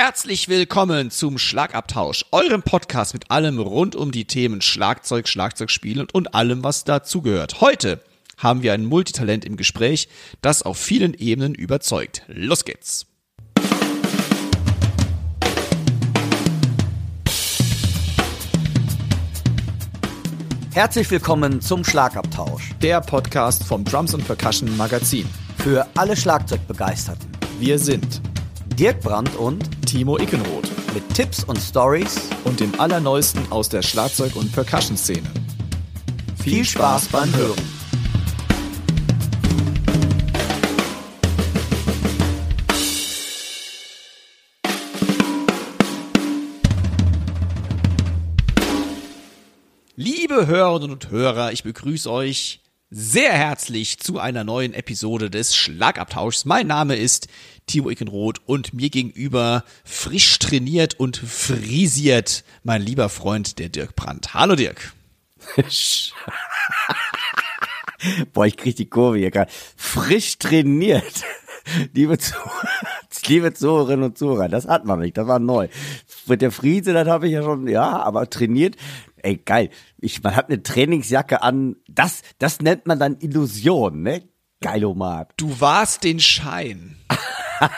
Herzlich willkommen zum Schlagabtausch, eurem Podcast mit allem rund um die Themen Schlagzeug, Schlagzeugspielen und, und allem, was dazugehört. Heute haben wir ein Multitalent im Gespräch, das auf vielen Ebenen überzeugt. Los geht's! Herzlich willkommen zum Schlagabtausch. Der Podcast vom Drums und Percussion Magazin. Für alle Schlagzeugbegeisterten. Wir sind Dirk Brandt und Timo Ickenroth mit Tipps und Stories und dem Allerneuesten aus der Schlagzeug- und Percussion-Szene. Viel Spaß beim Hören. Liebe Hörerinnen und Hörer, ich begrüße euch sehr herzlich zu einer neuen Episode des Schlagabtauschs. Mein Name ist Timo Ickenroth und mir gegenüber frisch trainiert und frisiert mein lieber Freund, der Dirk Brandt. Hallo Dirk. Boah, ich krieg die Kurve hier gerade. Frisch trainiert. Liebe, Zuh liebe Zuhörerinnen und Zuhörer, das hat man nicht, das war neu. Mit der Friese, das habe ich ja schon, ja, aber trainiert, ey, geil. Ich, man hat eine Trainingsjacke an, das, das nennt man dann Illusion, ne? Geilomat. Du warst den Schein.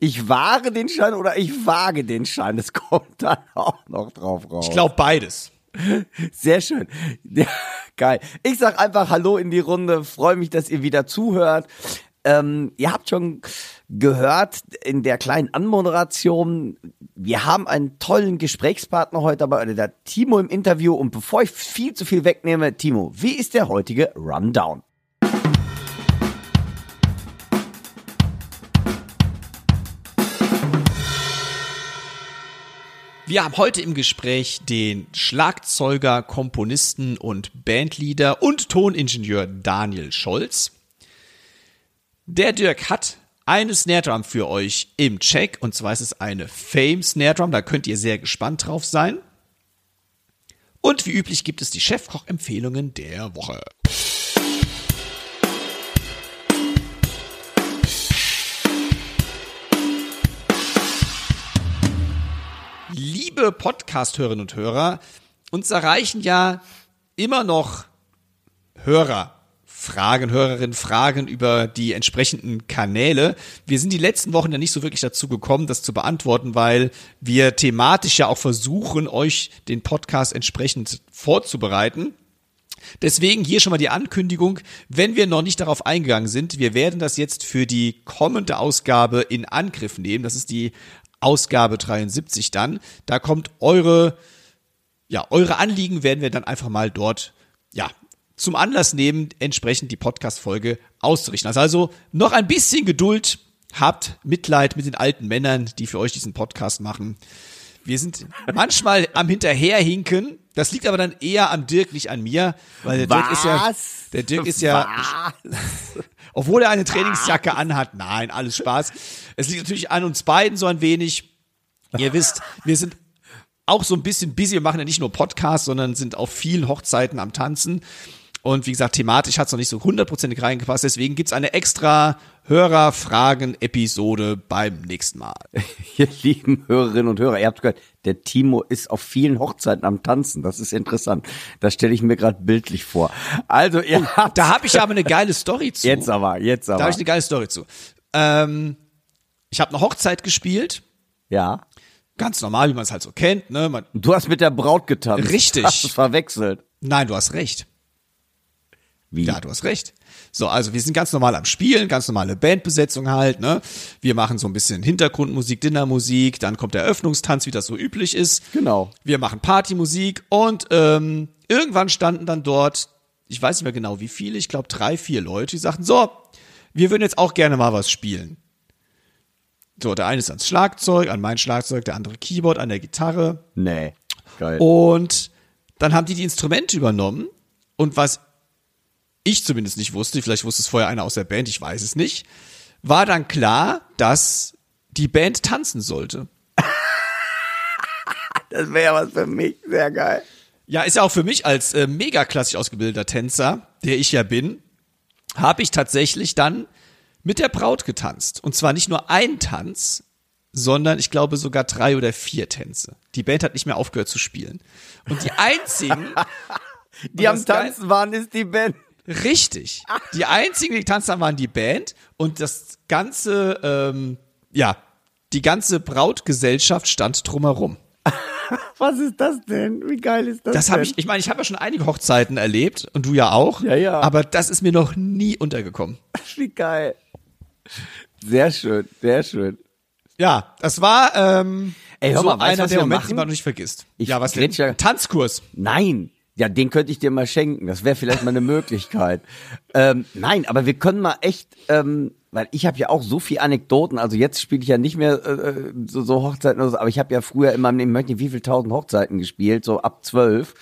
ich wahre den Schein oder ich wage den Schein, das kommt dann auch noch drauf raus. Ich glaube beides. Sehr schön. Ja, geil. Ich sag einfach Hallo in die Runde. Freue mich, dass ihr wieder zuhört. Ähm, ihr habt schon gehört in der kleinen Anmoderation, wir haben einen tollen Gesprächspartner heute dabei, der Timo im Interview. Und bevor ich viel zu viel wegnehme, Timo, wie ist der heutige Rundown? Wir haben heute im Gespräch den Schlagzeuger, Komponisten und Bandleader und Toningenieur Daniel Scholz. Der Dirk hat eine Snare Drum für euch im Check und zwar ist es eine Fame Snare Drum, da könnt ihr sehr gespannt drauf sein. Und wie üblich gibt es die Chefkoch-Empfehlungen der Woche. Liebe Podcast-Hörerinnen und Hörer, uns erreichen ja immer noch Hörer Fragen, Hörerinnen Fragen über die entsprechenden Kanäle. Wir sind die letzten Wochen ja nicht so wirklich dazu gekommen, das zu beantworten, weil wir thematisch ja auch versuchen, euch den Podcast entsprechend vorzubereiten. Deswegen hier schon mal die Ankündigung, wenn wir noch nicht darauf eingegangen sind, wir werden das jetzt für die kommende Ausgabe in Angriff nehmen. Das ist die Ausgabe 73 dann. Da kommt eure, ja, eure Anliegen werden wir dann einfach mal dort, ja, zum Anlass nehmen, entsprechend die Podcast-Folge auszurichten. Also, also noch ein bisschen Geduld, habt Mitleid mit den alten Männern, die für euch diesen Podcast machen. Wir sind manchmal am Hinterherhinken. Das liegt aber dann eher am Dirk, nicht an mir, weil der Was? Dirk ist ja, der Dirk ist ja, Was? obwohl er eine Trainingsjacke anhat. Nein, alles Spaß. Es liegt natürlich an uns beiden so ein wenig. Ihr wisst, wir sind auch so ein bisschen busy. Wir machen ja nicht nur Podcasts, sondern sind auf vielen Hochzeiten am Tanzen. Und wie gesagt, thematisch hat es noch nicht so hundertprozentig reingepasst. Deswegen gibt's eine extra Hörerfragen-Episode beim nächsten Mal. Ihr lieben Hörerinnen und Hörer, ihr habt gehört, der Timo ist auf vielen Hochzeiten am Tanzen. Das ist interessant. Das stelle ich mir gerade bildlich vor. Also, ihr habt Da habe ich aber eine geile Story zu. jetzt aber, jetzt Da aber. habe ich eine geile Story zu. Ähm, ich habe eine Hochzeit gespielt. ja. Ganz normal, wie man es halt so kennt. Ne? Man, Du hast mit der Braut getanzt. Richtig. Hast verwechselt. nein, du hast recht. Wie? Ja, du hast recht. So, also wir sind ganz normal am Spielen, ganz normale Bandbesetzung halt, ne? Wir machen so ein bisschen Hintergrundmusik, Dinnermusik, dann kommt der Eröffnungstanz, wie das so üblich ist. Genau. Wir machen Partymusik und ähm, irgendwann standen dann dort, ich weiß nicht mehr genau wie viele, ich glaube drei, vier Leute, die sagten, so, wir würden jetzt auch gerne mal was spielen. So, der eine ist ans Schlagzeug, an mein Schlagzeug, der andere Keyboard, an der Gitarre. Nee. Geil. Und dann haben die die Instrumente übernommen und was ich zumindest nicht wusste, vielleicht wusste es vorher einer aus der Band, ich weiß es nicht, war dann klar, dass die Band tanzen sollte. Das wäre ja was für mich. Sehr geil. Ja, ist ja auch für mich als äh, mega klassisch ausgebildeter Tänzer, der ich ja bin, habe ich tatsächlich dann mit der Braut getanzt. Und zwar nicht nur ein Tanz, sondern ich glaube sogar drei oder vier Tänze. Die Band hat nicht mehr aufgehört zu spielen. Und die einzigen, die am Tanzen waren, ist die Band. Richtig. Die einzigen, die tanzt haben, waren die Band und das ganze, ähm, ja, die ganze Brautgesellschaft stand drumherum. Was ist das denn? Wie geil ist das? Das habe ich, ich meine, ich habe ja schon einige Hochzeiten erlebt und du ja auch. Ja, ja. Aber das ist mir noch nie untergekommen. Wie geil. Sehr schön, sehr schön. Ja, das war ähm, Ey, hör so mal, du, einer was der Momente, die man noch nicht vergisst. Ich ja, was denn? ja- Tanzkurs. Nein. Ja, den könnte ich dir mal schenken. Das wäre vielleicht mal eine Möglichkeit. Ähm, nein, aber wir können mal echt, ähm, weil ich habe ja auch so viel Anekdoten. Also jetzt spiele ich ja nicht mehr äh, so, so Hochzeiten, aber ich habe ja früher immer, ich möchte nicht wie viel tausend Hochzeiten gespielt, so ab zwölf.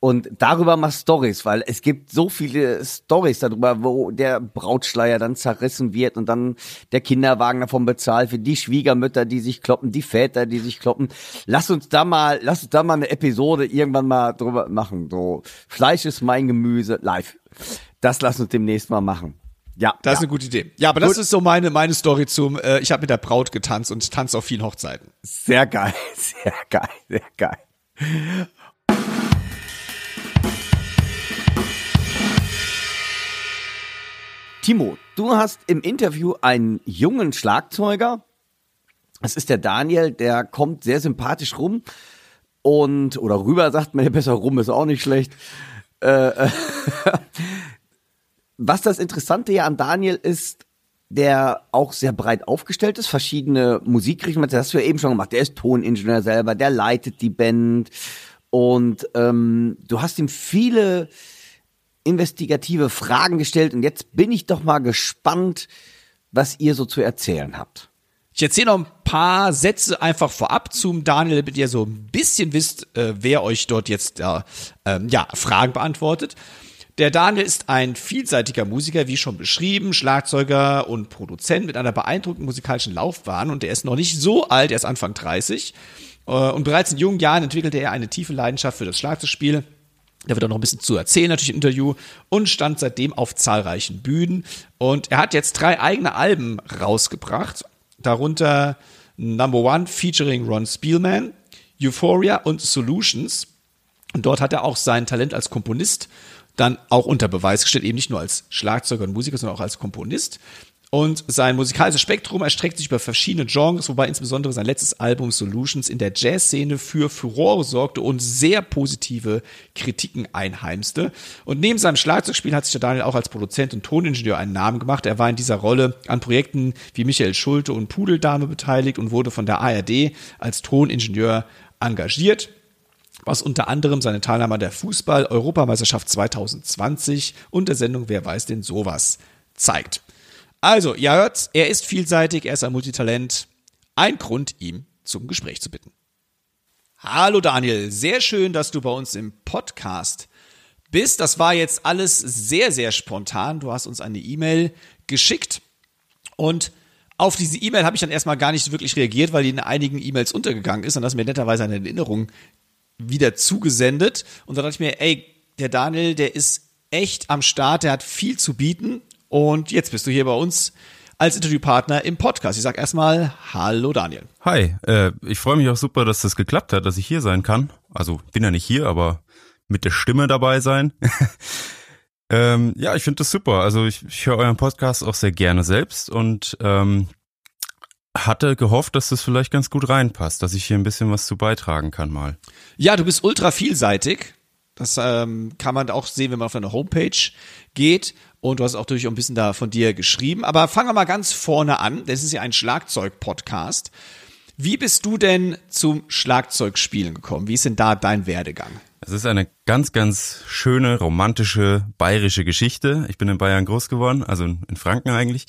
Und darüber mal Stories, weil es gibt so viele Stories darüber, wo der Brautschleier dann zerrissen wird und dann der Kinderwagen davon bezahlt wird, die Schwiegermütter, die sich kloppen, die Väter, die sich kloppen. Lass uns da mal, lass uns da mal eine Episode irgendwann mal drüber machen. So Fleisch ist mein Gemüse live. Das lass uns demnächst mal machen. Ja, Das ist ja. eine gute Idee. Ja, aber das Gut. ist so meine meine Story zum. Äh, ich habe mit der Braut getanzt und ich tanze auf vielen Hochzeiten. sehr geil, sehr geil, sehr geil. Timo, du hast im Interview einen jungen Schlagzeuger. Das ist der Daniel, der kommt sehr sympathisch rum und oder rüber sagt man ja besser rum ist auch nicht schlecht. Äh, äh, was das Interessante ja an Daniel ist, der auch sehr breit aufgestellt ist, verschiedene Musikrichtungen, das hast du ja eben schon gemacht. Der ist Toningenieur selber, der leitet die Band und ähm, du hast ihm viele investigative Fragen gestellt und jetzt bin ich doch mal gespannt, was ihr so zu erzählen habt. Ich erzähle noch ein paar Sätze einfach vorab zum Daniel, damit ihr so ein bisschen wisst, äh, wer euch dort jetzt äh, ja, Fragen beantwortet. Der Daniel ist ein vielseitiger Musiker, wie schon beschrieben, Schlagzeuger und Produzent mit einer beeindruckenden musikalischen Laufbahn und er ist noch nicht so alt, er ist Anfang 30 äh, und bereits in jungen Jahren entwickelte er eine tiefe Leidenschaft für das Schlagzeugspiel. Da wird auch noch ein bisschen zu erzählen, natürlich im Interview, und stand seitdem auf zahlreichen Bühnen. Und er hat jetzt drei eigene Alben rausgebracht, darunter Number One featuring Ron Spielman, Euphoria und Solutions. Und dort hat er auch sein Talent als Komponist dann auch unter Beweis gestellt, eben nicht nur als Schlagzeuger und Musiker, sondern auch als Komponist. Und sein musikalisches Spektrum erstreckt sich über verschiedene Genres, wobei insbesondere sein letztes Album Solutions in der Jazzszene für Furore sorgte und sehr positive Kritiken einheimste. Und neben seinem Schlagzeugspiel hat sich der Daniel auch als Produzent und Toningenieur einen Namen gemacht. Er war in dieser Rolle an Projekten wie Michael Schulte und Pudeldame beteiligt und wurde von der ARD als Toningenieur engagiert was unter anderem seine Teilnahme an der Fußball-Europameisterschaft 2020 und der Sendung Wer weiß denn sowas zeigt. Also, ihr hört, er ist vielseitig, er ist ein Multitalent. Ein Grund, ihm zum Gespräch zu bitten. Hallo Daniel, sehr schön, dass du bei uns im Podcast bist. Das war jetzt alles sehr, sehr spontan. Du hast uns eine E-Mail geschickt und auf diese E-Mail habe ich dann erstmal gar nicht wirklich reagiert, weil die in einigen E-Mails untergegangen ist und das mir netterweise eine Erinnerung wieder zugesendet. Und da dachte ich mir, ey, der Daniel, der ist echt am Start, der hat viel zu bieten. Und jetzt bist du hier bei uns als Interviewpartner im Podcast. Ich sag erstmal Hallo Daniel. Hi, äh, ich freue mich auch super, dass das geklappt hat, dass ich hier sein kann. Also bin ja nicht hier, aber mit der Stimme dabei sein. ähm, ja, ich finde das super. Also ich, ich höre euren Podcast auch sehr gerne selbst und ähm, hatte gehofft, dass das vielleicht ganz gut reinpasst, dass ich hier ein bisschen was zu beitragen kann mal. Ja, du bist ultra vielseitig. Das ähm, kann man auch sehen, wenn man auf deine Homepage geht. Und du hast auch auch ein bisschen da von dir geschrieben. Aber fangen wir mal ganz vorne an. Das ist ja ein Schlagzeug-Podcast. Wie bist du denn zum Schlagzeugspielen gekommen? Wie ist denn da dein Werdegang? Es ist eine ganz, ganz schöne, romantische, bayerische Geschichte. Ich bin in Bayern groß geworden, also in Franken eigentlich.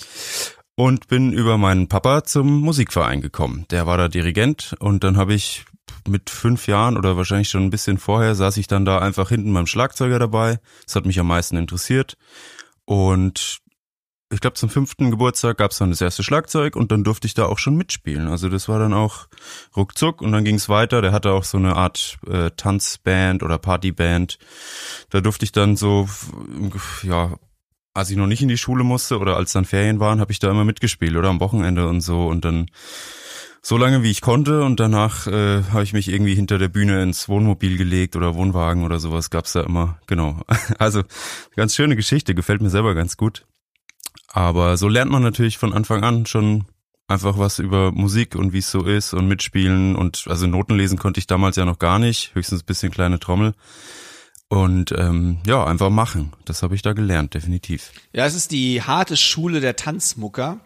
Und bin über meinen Papa zum Musikverein gekommen. Der war da Dirigent und dann habe ich mit fünf Jahren oder wahrscheinlich schon ein bisschen vorher saß ich dann da einfach hinten beim Schlagzeuger dabei. Das hat mich am meisten interessiert. Und ich glaube, zum fünften Geburtstag gab es dann das erste Schlagzeug und dann durfte ich da auch schon mitspielen. Also das war dann auch ruckzuck und dann ging es weiter. Der hatte auch so eine Art äh, Tanzband oder Partyband. Da durfte ich dann so, ja, als ich noch nicht in die Schule musste oder als dann Ferien waren, habe ich da immer mitgespielt oder am Wochenende und so. Und dann so lange wie ich konnte und danach äh, habe ich mich irgendwie hinter der Bühne ins Wohnmobil gelegt oder Wohnwagen oder sowas gab's da immer. Genau. Also ganz schöne Geschichte, gefällt mir selber ganz gut. Aber so lernt man natürlich von Anfang an schon einfach was über Musik und wie es so ist und mitspielen und also Noten lesen konnte ich damals ja noch gar nicht, höchstens bisschen kleine Trommel. Und ähm, ja, einfach machen. Das habe ich da gelernt, definitiv. Ja, es ist die harte Schule der Tanzmucker.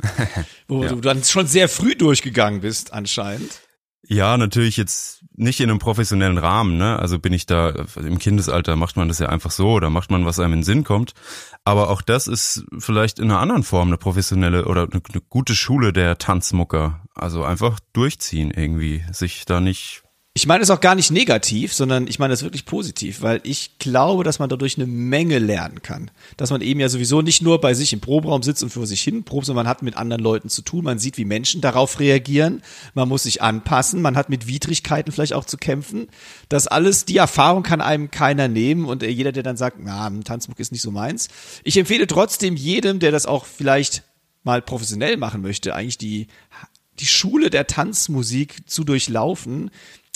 wo ja. du dann schon sehr früh durchgegangen bist, anscheinend. Ja, natürlich jetzt nicht in einem professionellen Rahmen, ne? Also bin ich da im Kindesalter macht man das ja einfach so oder macht man, was einem in den Sinn kommt. Aber auch das ist vielleicht in einer anderen Form eine professionelle oder eine, eine gute Schule der Tanzmucker. Also einfach durchziehen irgendwie, sich da nicht ich meine es auch gar nicht negativ, sondern ich meine es wirklich positiv, weil ich glaube, dass man dadurch eine Menge lernen kann. Dass man eben ja sowieso nicht nur bei sich im Proberaum sitzt und für sich hin probt, sondern man hat mit anderen Leuten zu tun. Man sieht, wie Menschen darauf reagieren. Man muss sich anpassen. Man hat mit Widrigkeiten vielleicht auch zu kämpfen. Das alles, die Erfahrung kann einem keiner nehmen und jeder, der dann sagt, na, Tanzbuch ist nicht so meins. Ich empfehle trotzdem jedem, der das auch vielleicht mal professionell machen möchte, eigentlich die die Schule der Tanzmusik zu durchlaufen,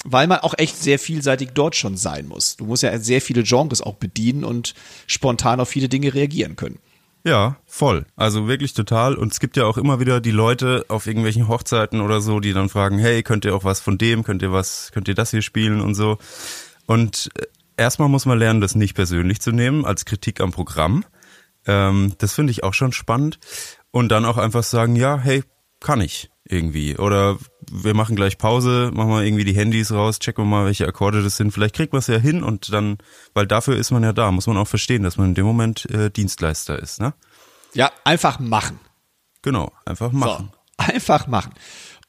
weil man auch echt sehr vielseitig dort schon sein muss. Du musst ja sehr viele Genres auch bedienen und spontan auf viele Dinge reagieren können. Ja, voll. Also wirklich total. Und es gibt ja auch immer wieder die Leute auf irgendwelchen Hochzeiten oder so, die dann fragen, hey, könnt ihr auch was von dem, könnt ihr was, könnt ihr das hier spielen und so. Und äh, erstmal muss man lernen, das nicht persönlich zu nehmen, als Kritik am Programm. Ähm, das finde ich auch schon spannend. Und dann auch einfach sagen, ja, hey, kann ich irgendwie. Oder wir machen gleich Pause, machen wir irgendwie die Handys raus, checken wir mal, welche Akkorde das sind. Vielleicht kriegt man es ja hin und dann, weil dafür ist man ja da, muss man auch verstehen, dass man in dem Moment äh, Dienstleister ist, ne? Ja, einfach machen. Genau, einfach machen. So, einfach machen.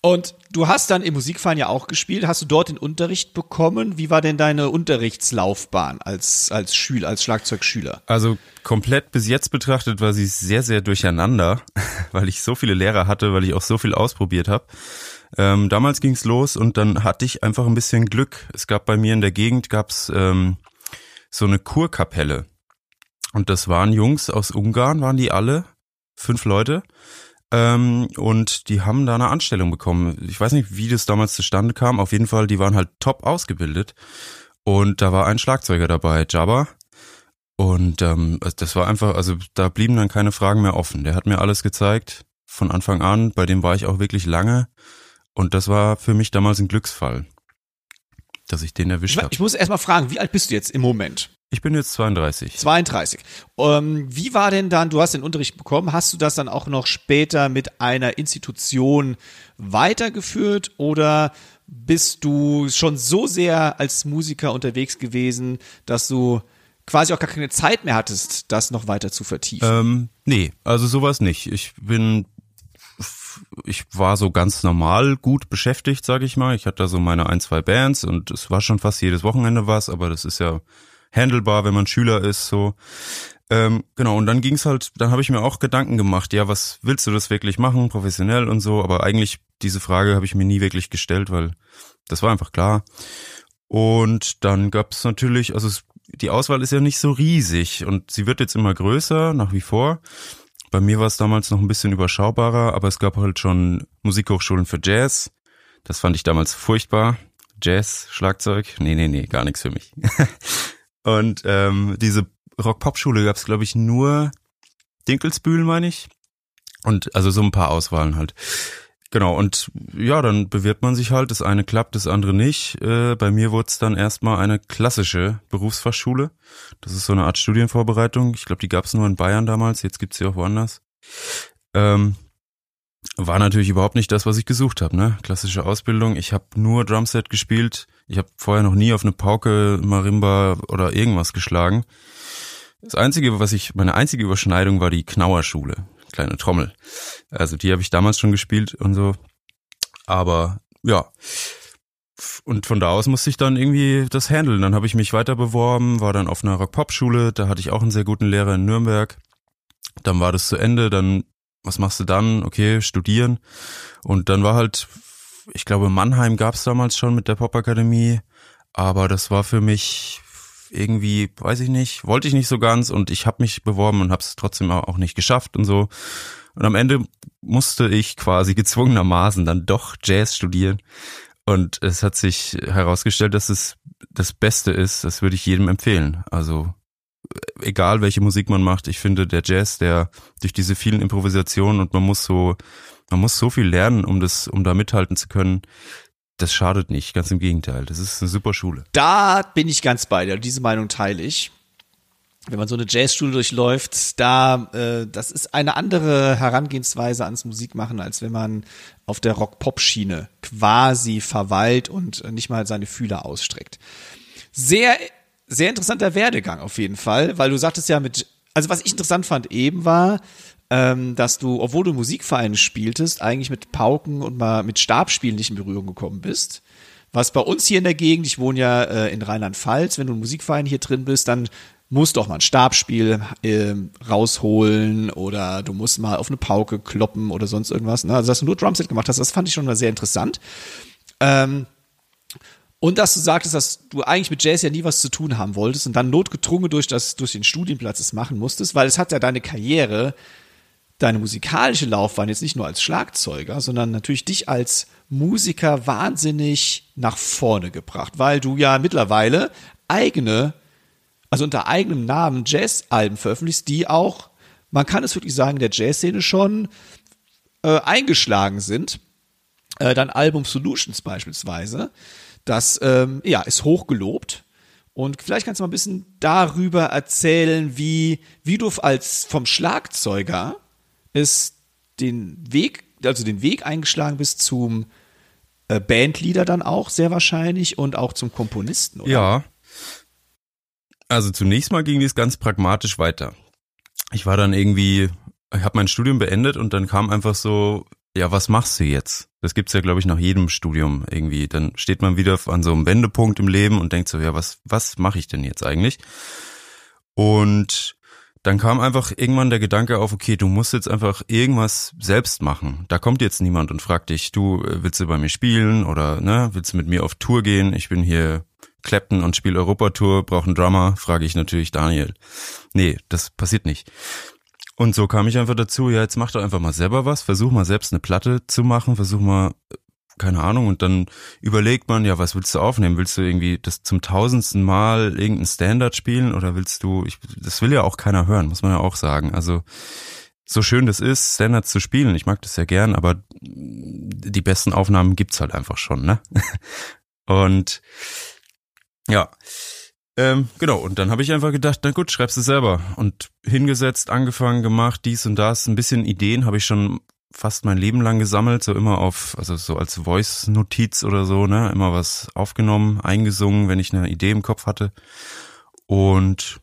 Und du hast dann im Musikverein ja auch gespielt. Hast du dort den Unterricht bekommen? Wie war denn deine Unterrichtslaufbahn als, als Schüler, als Schlagzeugschüler? Also komplett bis jetzt betrachtet war sie sehr, sehr durcheinander, weil ich so viele Lehrer hatte, weil ich auch so viel ausprobiert habe. Ähm, damals ging's los und dann hatte ich einfach ein bisschen Glück. Es gab bei mir in der Gegend gab's ähm, so eine Kurkapelle. Und das waren Jungs aus Ungarn, waren die alle, fünf Leute. Ähm, und die haben da eine Anstellung bekommen. Ich weiß nicht, wie das damals zustande kam. Auf jeden Fall, die waren halt top ausgebildet. Und da war ein Schlagzeuger dabei, Jabba. Und ähm, das war einfach, also da blieben dann keine Fragen mehr offen. Der hat mir alles gezeigt von Anfang an. Bei dem war ich auch wirklich lange. Und das war für mich damals ein Glücksfall, dass ich den erwischt habe. Ich muss erst mal fragen, wie alt bist du jetzt im Moment? Ich bin jetzt 32. 32. Ähm, wie war denn dann, du hast den Unterricht bekommen, hast du das dann auch noch später mit einer Institution weitergeführt oder bist du schon so sehr als Musiker unterwegs gewesen, dass du quasi auch gar keine Zeit mehr hattest, das noch weiter zu vertiefen? Ähm, nee, also sowas nicht. Ich bin ich war so ganz normal gut beschäftigt, sage ich mal. Ich hatte da so meine ein, zwei Bands und es war schon fast jedes Wochenende was, aber das ist ja handelbar, wenn man Schüler ist, so. Ähm, genau, und dann ging's halt, dann habe ich mir auch Gedanken gemacht, ja, was willst du das wirklich machen, professionell und so, aber eigentlich diese Frage habe ich mir nie wirklich gestellt, weil das war einfach klar. Und dann gab's natürlich, also die Auswahl ist ja nicht so riesig und sie wird jetzt immer größer, nach wie vor. Bei mir war es damals noch ein bisschen überschaubarer, aber es gab halt schon Musikhochschulen für Jazz. Das fand ich damals furchtbar. Jazz, Schlagzeug, nee, nee, nee, gar nichts für mich. Und ähm, diese Rock-Pop-Schule gab es, glaube ich, nur Dinkelsbühl, meine ich. Und also so ein paar Auswahlen halt. Genau, und ja, dann bewirbt man sich halt, das eine klappt, das andere nicht. Äh, bei mir wurde es dann erstmal eine klassische Berufsfachschule. Das ist so eine Art Studienvorbereitung. Ich glaube, die gab es nur in Bayern damals, jetzt gibt's sie auch woanders. Ähm, war natürlich überhaupt nicht das, was ich gesucht habe, ne? Klassische Ausbildung. Ich habe nur Drumset gespielt. Ich habe vorher noch nie auf eine Pauke, Marimba oder irgendwas geschlagen. Das einzige, was ich, meine einzige Überschneidung war die Knauerschule, kleine Trommel. Also die habe ich damals schon gespielt und so. Aber ja. Und von da aus musste ich dann irgendwie das handeln. Dann habe ich mich weiter beworben, war dann auf einer Rock-Pop-Schule, da hatte ich auch einen sehr guten Lehrer in Nürnberg. Dann war das zu Ende, dann was machst du dann? Okay, studieren. Und dann war halt, ich glaube, Mannheim gab es damals schon mit der Popakademie, aber das war für mich irgendwie, weiß ich nicht, wollte ich nicht so ganz und ich habe mich beworben und habe es trotzdem auch nicht geschafft und so. Und am Ende musste ich quasi gezwungenermaßen dann doch Jazz studieren. Und es hat sich herausgestellt, dass es das Beste ist. Das würde ich jedem empfehlen. Also egal welche Musik man macht, ich finde der Jazz, der durch diese vielen Improvisationen und man muss so, man muss so viel lernen, um das, um da mithalten zu können. Das schadet nicht, ganz im Gegenteil. Das ist eine super Schule. Da bin ich ganz bei dir. Diese Meinung teile ich wenn man so eine Jazzschule durchläuft, da äh, das ist eine andere Herangehensweise ans Musikmachen, als wenn man auf der Rock-Pop-Schiene quasi verweilt und nicht mal seine Fühler ausstreckt. Sehr, sehr interessanter Werdegang auf jeden Fall, weil du sagtest ja mit, also was ich interessant fand eben war, ähm, dass du, obwohl du Musikvereine spieltest, eigentlich mit Pauken und mal mit Stabspielen nicht in Berührung gekommen bist. Was bei uns hier in der Gegend, ich wohne ja äh, in Rheinland-Pfalz, wenn du ein Musikverein hier drin bist, dann musst doch mal ein Stabspiel äh, rausholen oder du musst mal auf eine Pauke kloppen oder sonst irgendwas. Ne? Also dass du nur Drumset gemacht hast, das fand ich schon mal sehr interessant. Ähm, und dass du sagtest, dass du eigentlich mit Jazz ja nie was zu tun haben wolltest und dann notgedrungen durch das, durch den Studienplatz es machen musstest, weil es hat ja deine Karriere, deine musikalische Laufbahn jetzt nicht nur als Schlagzeuger, sondern natürlich dich als Musiker wahnsinnig nach vorne gebracht, weil du ja mittlerweile eigene also unter eigenem Namen Jazz-Alben veröffentlicht, die auch, man kann es wirklich sagen, der Jazz-Szene schon äh, eingeschlagen sind. Äh, dein Album Solutions beispielsweise, das ähm, ja, ist hochgelobt. Und vielleicht kannst du mal ein bisschen darüber erzählen, wie, wie du als vom Schlagzeuger es den Weg, also den Weg eingeschlagen bist zum äh, Bandleader dann auch sehr wahrscheinlich und auch zum Komponisten, oder? Ja, also zunächst mal ging dies ganz pragmatisch weiter. Ich war dann irgendwie, ich habe mein Studium beendet und dann kam einfach so, ja, was machst du jetzt? Das gibt's ja, glaube ich, nach jedem Studium irgendwie. Dann steht man wieder an so einem Wendepunkt im Leben und denkt so, ja, was, was mache ich denn jetzt eigentlich? Und dann kam einfach irgendwann der Gedanke auf, okay, du musst jetzt einfach irgendwas selbst machen. Da kommt jetzt niemand und fragt dich, du äh, willst du bei mir spielen oder ne, willst du mit mir auf Tour gehen? Ich bin hier Clapton und spiele Europatour, brauche einen Drummer, frage ich natürlich Daniel. Nee, das passiert nicht. Und so kam ich einfach dazu, ja, jetzt mach doch einfach mal selber was, versuch mal selbst eine Platte zu machen, versuch mal, keine Ahnung, und dann überlegt man, ja, was willst du aufnehmen? Willst du irgendwie das zum tausendsten Mal irgendein Standard spielen oder willst du, ich, das will ja auch keiner hören, muss man ja auch sagen. Also, so schön das ist, Standards zu spielen, ich mag das ja gern, aber die besten Aufnahmen gibt's halt einfach schon, ne? Und ja. Ähm, genau, und dann habe ich einfach gedacht, na gut, schreibst du selber. Und hingesetzt, angefangen, gemacht, dies und das. Ein bisschen Ideen habe ich schon fast mein Leben lang gesammelt, so immer auf, also so als Voice-Notiz oder so, ne, immer was aufgenommen, eingesungen, wenn ich eine Idee im Kopf hatte. Und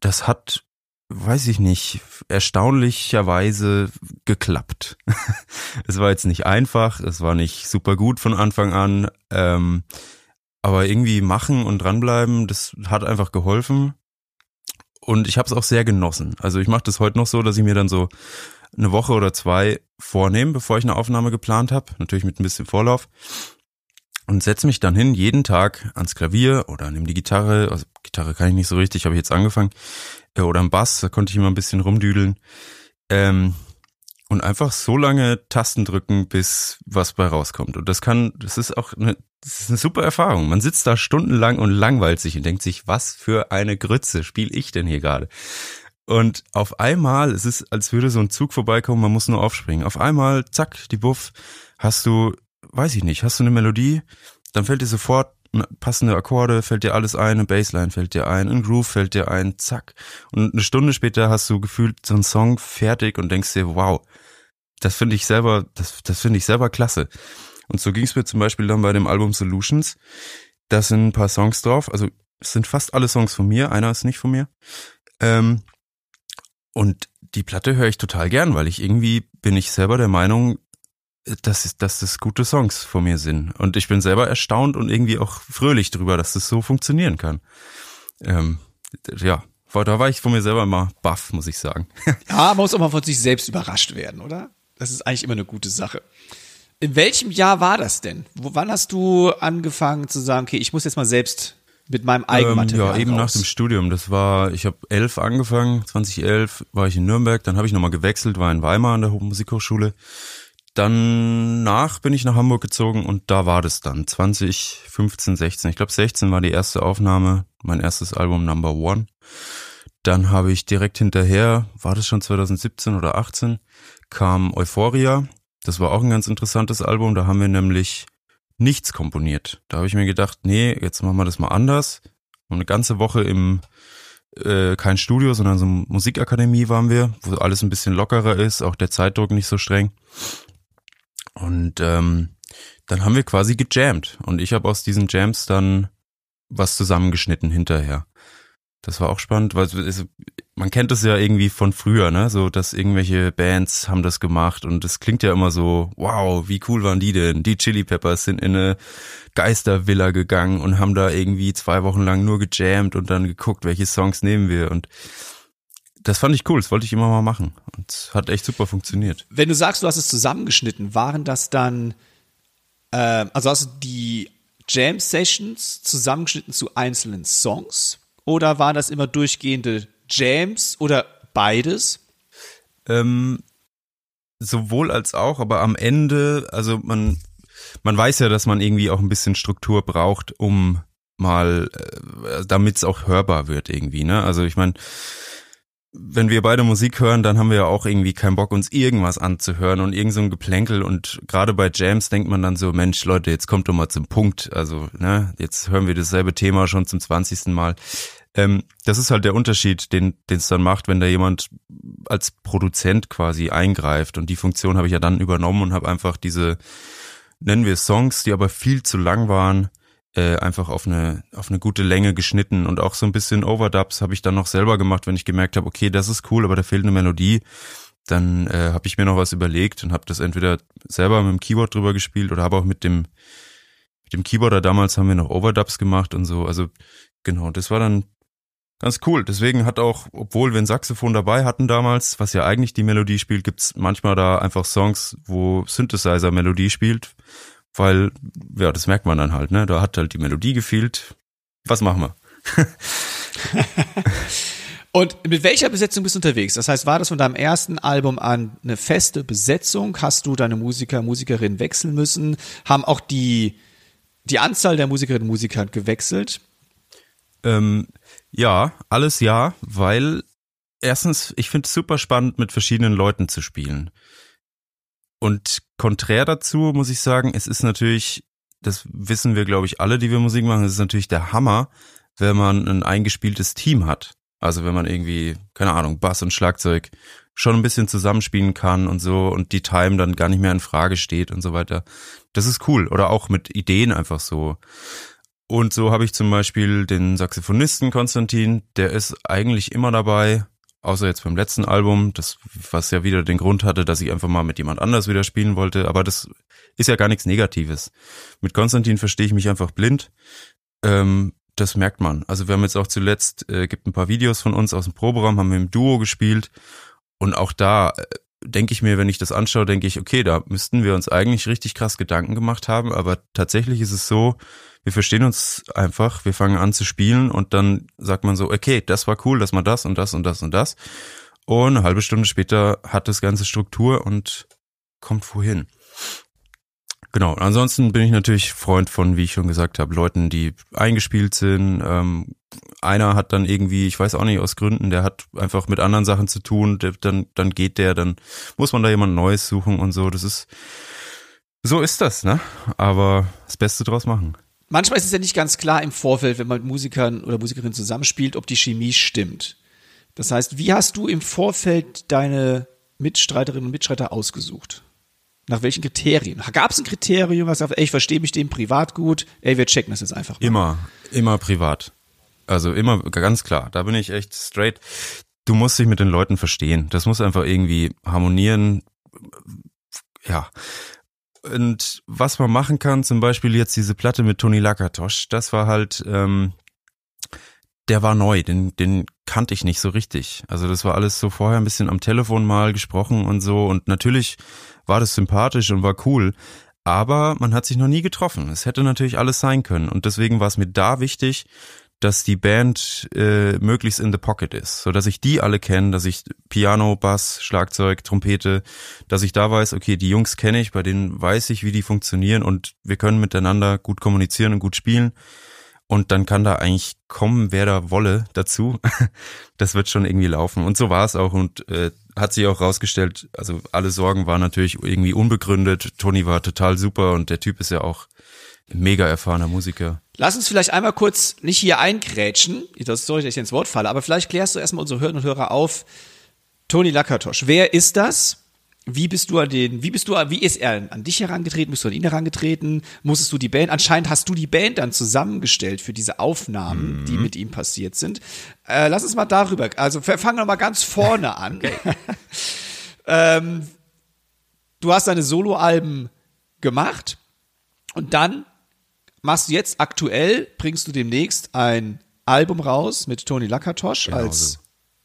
das hat, weiß ich nicht, erstaunlicherweise geklappt. es war jetzt nicht einfach, es war nicht super gut von Anfang an. Ähm, aber irgendwie machen und dranbleiben, das hat einfach geholfen. Und ich habe es auch sehr genossen. Also ich mache das heute noch so, dass ich mir dann so eine Woche oder zwei vornehme, bevor ich eine Aufnahme geplant habe. Natürlich mit ein bisschen Vorlauf. Und setze mich dann hin, jeden Tag ans Klavier oder nehme die Gitarre. Also Gitarre kann ich nicht so richtig, habe ich jetzt angefangen. Äh, oder am Bass, da konnte ich immer ein bisschen rumdüdeln. Ähm, und einfach so lange Tasten drücken, bis was bei rauskommt. Und das kann, das ist auch eine das ist eine super Erfahrung. Man sitzt da stundenlang und langweilt sich und denkt sich, was für eine Grütze spiele ich denn hier gerade? Und auf einmal, es ist, als würde so ein Zug vorbeikommen, man muss nur aufspringen. Auf einmal, zack, die Buff, hast du, weiß ich nicht, hast du eine Melodie, dann fällt dir sofort passende Akkorde, fällt dir alles ein, eine Bassline fällt dir ein, ein Groove fällt dir ein, zack. Und eine Stunde später hast du gefühlt so einen Song fertig und denkst dir, wow, das finde ich selber, das, das finde ich selber klasse. Und so ging es mir zum Beispiel dann bei dem Album Solutions. Da sind ein paar Songs drauf. Also es sind fast alle Songs von mir. Einer ist nicht von mir. Ähm, und die Platte höre ich total gern, weil ich irgendwie bin ich selber der Meinung, dass, dass das gute Songs von mir sind. Und ich bin selber erstaunt und irgendwie auch fröhlich drüber, dass das so funktionieren kann. Ähm, ja, da war ich von mir selber immer baff, muss ich sagen. ja, man muss auch mal von sich selbst überrascht werden, oder? Das ist eigentlich immer eine gute Sache. In welchem Jahr war das denn? Wo, wann hast du angefangen zu sagen, okay, ich muss jetzt mal selbst mit meinem Eigenmaterial. Ähm, ja, eben raus. nach dem Studium. Das war, ich habe elf angefangen, 2011 war ich in Nürnberg, dann habe ich nochmal gewechselt, war in Weimar an der Musikhochschule. Danach bin ich nach Hamburg gezogen und da war das dann 2015, 16. Ich glaube 16 war die erste Aufnahme, mein erstes Album Number One. Dann habe ich direkt hinterher, war das schon 2017 oder 18, kam Euphoria. Das war auch ein ganz interessantes Album. Da haben wir nämlich nichts komponiert. Da habe ich mir gedacht, nee, jetzt machen wir das mal anders. Und eine ganze Woche im äh, kein Studio, sondern so Musikakademie waren wir, wo alles ein bisschen lockerer ist, auch der Zeitdruck nicht so streng. Und ähm, dann haben wir quasi gejammt. Und ich habe aus diesen Jams dann was zusammengeschnitten hinterher. Das war auch spannend, weil es, man kennt es ja irgendwie von früher, ne? So, dass irgendwelche Bands haben das gemacht und es klingt ja immer so, wow, wie cool waren die denn? Die Chili Peppers sind in eine Geistervilla gegangen und haben da irgendwie zwei Wochen lang nur gejammt und dann geguckt, welche Songs nehmen wir und das fand ich cool, das wollte ich immer mal machen und hat echt super funktioniert. Wenn du sagst, du hast es zusammengeschnitten, waren das dann, äh, also hast du die Jam Sessions zusammengeschnitten zu einzelnen Songs? Oder waren das immer durchgehende Jams oder beides? Ähm, sowohl als auch, aber am Ende, also man, man weiß ja, dass man irgendwie auch ein bisschen Struktur braucht, um mal, äh, damit es auch hörbar wird irgendwie, ne? Also ich meine, wenn wir beide Musik hören, dann haben wir ja auch irgendwie keinen Bock, uns irgendwas anzuhören und irgend so ein Geplänkel und gerade bei Jams denkt man dann so, Mensch, Leute, jetzt kommt doch mal zum Punkt. Also, ne, jetzt hören wir dasselbe Thema schon zum zwanzigsten Mal. Ähm, das ist halt der Unterschied, den es dann macht, wenn da jemand als Produzent quasi eingreift. Und die Funktion habe ich ja dann übernommen und habe einfach diese, nennen wir Songs, die aber viel zu lang waren, äh, einfach auf eine, auf eine gute Länge geschnitten. Und auch so ein bisschen Overdubs habe ich dann noch selber gemacht, wenn ich gemerkt habe, okay, das ist cool, aber da fehlt eine Melodie. Dann äh, habe ich mir noch was überlegt und habe das entweder selber mit dem Keyboard drüber gespielt oder habe auch mit dem mit dem Keyboarder damals haben wir noch Overdubs gemacht und so. Also genau, das war dann ganz cool. Deswegen hat auch, obwohl wir ein Saxophon dabei hatten damals, was ja eigentlich die Melodie spielt, gibt's manchmal da einfach Songs, wo Synthesizer Melodie spielt, weil, ja, das merkt man dann halt, ne? Da hat halt die Melodie gefehlt. Was machen wir? Und mit welcher Besetzung bist du unterwegs? Das heißt, war das von deinem ersten Album an eine feste Besetzung? Hast du deine Musiker, Musikerinnen wechseln müssen? Haben auch die, die Anzahl der Musikerinnen und Musiker gewechselt? Ähm, ja, alles ja, weil erstens, ich finde es super spannend, mit verschiedenen Leuten zu spielen. Und konträr dazu muss ich sagen, es ist natürlich, das wissen wir, glaube ich, alle, die wir Musik machen, es ist natürlich der Hammer, wenn man ein eingespieltes Team hat. Also wenn man irgendwie, keine Ahnung, Bass und Schlagzeug schon ein bisschen zusammenspielen kann und so und die Time dann gar nicht mehr in Frage steht und so weiter. Das ist cool. Oder auch mit Ideen einfach so. Und so habe ich zum Beispiel den Saxophonisten Konstantin, der ist eigentlich immer dabei, außer jetzt beim letzten Album, das was ja wieder den Grund hatte, dass ich einfach mal mit jemand anders wieder spielen wollte, aber das ist ja gar nichts Negatives. Mit Konstantin verstehe ich mich einfach blind. Ähm, das merkt man. Also wir haben jetzt auch zuletzt, äh, gibt ein paar Videos von uns aus dem Proberaum, haben wir im Duo gespielt und auch da äh, denke ich mir, wenn ich das anschaue, denke ich, okay, da müssten wir uns eigentlich richtig krass Gedanken gemacht haben, aber tatsächlich ist es so, wir verstehen uns einfach, wir fangen an zu spielen und dann sagt man so, okay, das war cool, dass man das und das und das und das. Und eine halbe Stunde später hat das Ganze Struktur und kommt wohin. Genau, ansonsten bin ich natürlich Freund von, wie ich schon gesagt habe, Leuten, die eingespielt sind. Ähm, einer hat dann irgendwie, ich weiß auch nicht aus Gründen, der hat einfach mit anderen Sachen zu tun, der, dann, dann geht der, dann muss man da jemand Neues suchen und so. Das ist, so ist das, ne? Aber das Beste draus machen. Manchmal ist es ja nicht ganz klar im Vorfeld, wenn man mit Musikern oder Musikerinnen zusammenspielt, ob die Chemie stimmt. Das heißt, wie hast du im Vorfeld deine Mitstreiterinnen und Mitstreiter ausgesucht? Nach welchen Kriterien? Gab es ein Kriterium, was sagt, ey, ich verstehe mich dem privat gut, ey, wir checken das jetzt einfach mal. Immer, immer privat. Also immer ganz klar, da bin ich echt straight. Du musst dich mit den Leuten verstehen. Das muss einfach irgendwie harmonieren. Ja. Und was man machen kann, zum Beispiel jetzt diese Platte mit Toni Lakatosch, das war halt, ähm, der war neu, den, den kannte ich nicht so richtig. Also das war alles so vorher ein bisschen am Telefon mal gesprochen und so. Und natürlich war das sympathisch und war cool. aber man hat sich noch nie getroffen. Es hätte natürlich alles sein können und deswegen war es mir da wichtig, dass die Band äh, möglichst in the pocket ist, so dass ich die alle kenne, dass ich Piano, Bass, Schlagzeug, Trompete, dass ich da weiß, okay, die Jungs kenne ich, bei denen weiß ich, wie die funktionieren und wir können miteinander gut kommunizieren und gut spielen. Und dann kann da eigentlich kommen, wer da wolle dazu. Das wird schon irgendwie laufen. Und so war es auch und äh, hat sich auch rausgestellt, also alle Sorgen waren natürlich irgendwie unbegründet. Toni war total super und der Typ ist ja auch mega erfahrener Musiker. Lass uns vielleicht einmal kurz nicht hier eingrätschen, das soll ich nicht ins Wort falle, aber vielleicht klärst du erstmal unsere Hörerinnen und Hörer auf. Toni Lakatosch, wer ist das? Wie bist du an den, wie bist du, wie ist er an dich herangetreten? Bist du an ihn herangetreten? Musstest du die Band, anscheinend hast du die Band dann zusammengestellt für diese Aufnahmen, mhm. die mit ihm passiert sind. Äh, lass uns mal darüber, also fangen wir mal ganz vorne an. ähm, du hast deine Soloalben gemacht und dann machst du jetzt aktuell, bringst du demnächst ein Album raus mit Toni Lakatosch genau als so.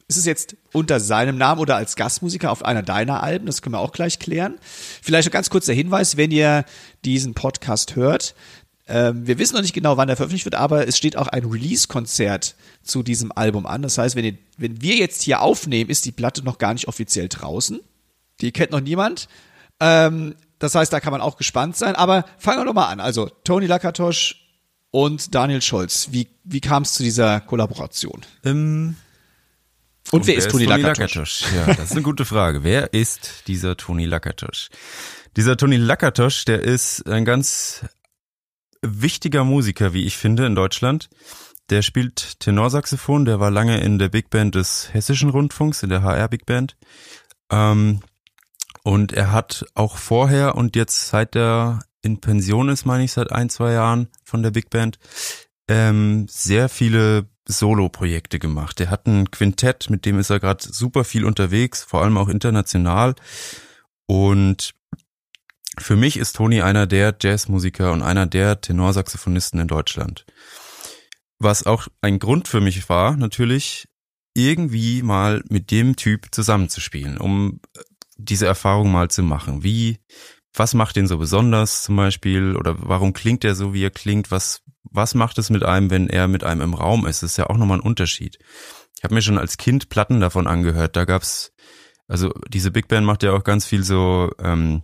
Ist es jetzt unter seinem Namen oder als Gastmusiker auf einer deiner Alben? Das können wir auch gleich klären. Vielleicht noch ganz kurz der Hinweis, wenn ihr diesen Podcast hört. Ähm, wir wissen noch nicht genau, wann er veröffentlicht wird, aber es steht auch ein Release-Konzert zu diesem Album an. Das heißt, wenn, ihr, wenn wir jetzt hier aufnehmen, ist die Platte noch gar nicht offiziell draußen. Die kennt noch niemand. Ähm, das heißt, da kann man auch gespannt sein. Aber fangen wir doch mal an. Also Tony Lakatosch und Daniel Scholz. Wie, wie kam es zu dieser Kollaboration? Ähm, und, und wer, wer, ist Toni Lakatosch? Ja, das ist eine gute Frage. Wer ist dieser Toni Lakatosch? Dieser Toni Lakatosch, der ist ein ganz wichtiger Musiker, wie ich finde, in Deutschland. Der spielt Tenorsaxophon, der war lange in der Big Band des Hessischen Rundfunks, in der HR Big Band. Ähm, und er hat auch vorher und jetzt seit er in Pension ist, meine ich, seit ein, zwei Jahren von der Big Band, ähm, sehr viele Solo-Projekte gemacht. Er hat ein Quintett, mit dem ist er gerade super viel unterwegs, vor allem auch international. Und für mich ist Toni einer der Jazzmusiker und einer der Tenorsaxophonisten in Deutschland. Was auch ein Grund für mich war, natürlich, irgendwie mal mit dem Typ zusammenzuspielen, um diese Erfahrung mal zu machen. Wie, was macht den so besonders zum Beispiel? Oder warum klingt er so, wie er klingt? Was, was macht es mit einem, wenn er mit einem im Raum ist? Das ist ja auch nochmal ein Unterschied. Ich habe mir schon als Kind Platten davon angehört. Da gab's, also diese Big Band macht ja auch ganz viel so ähm,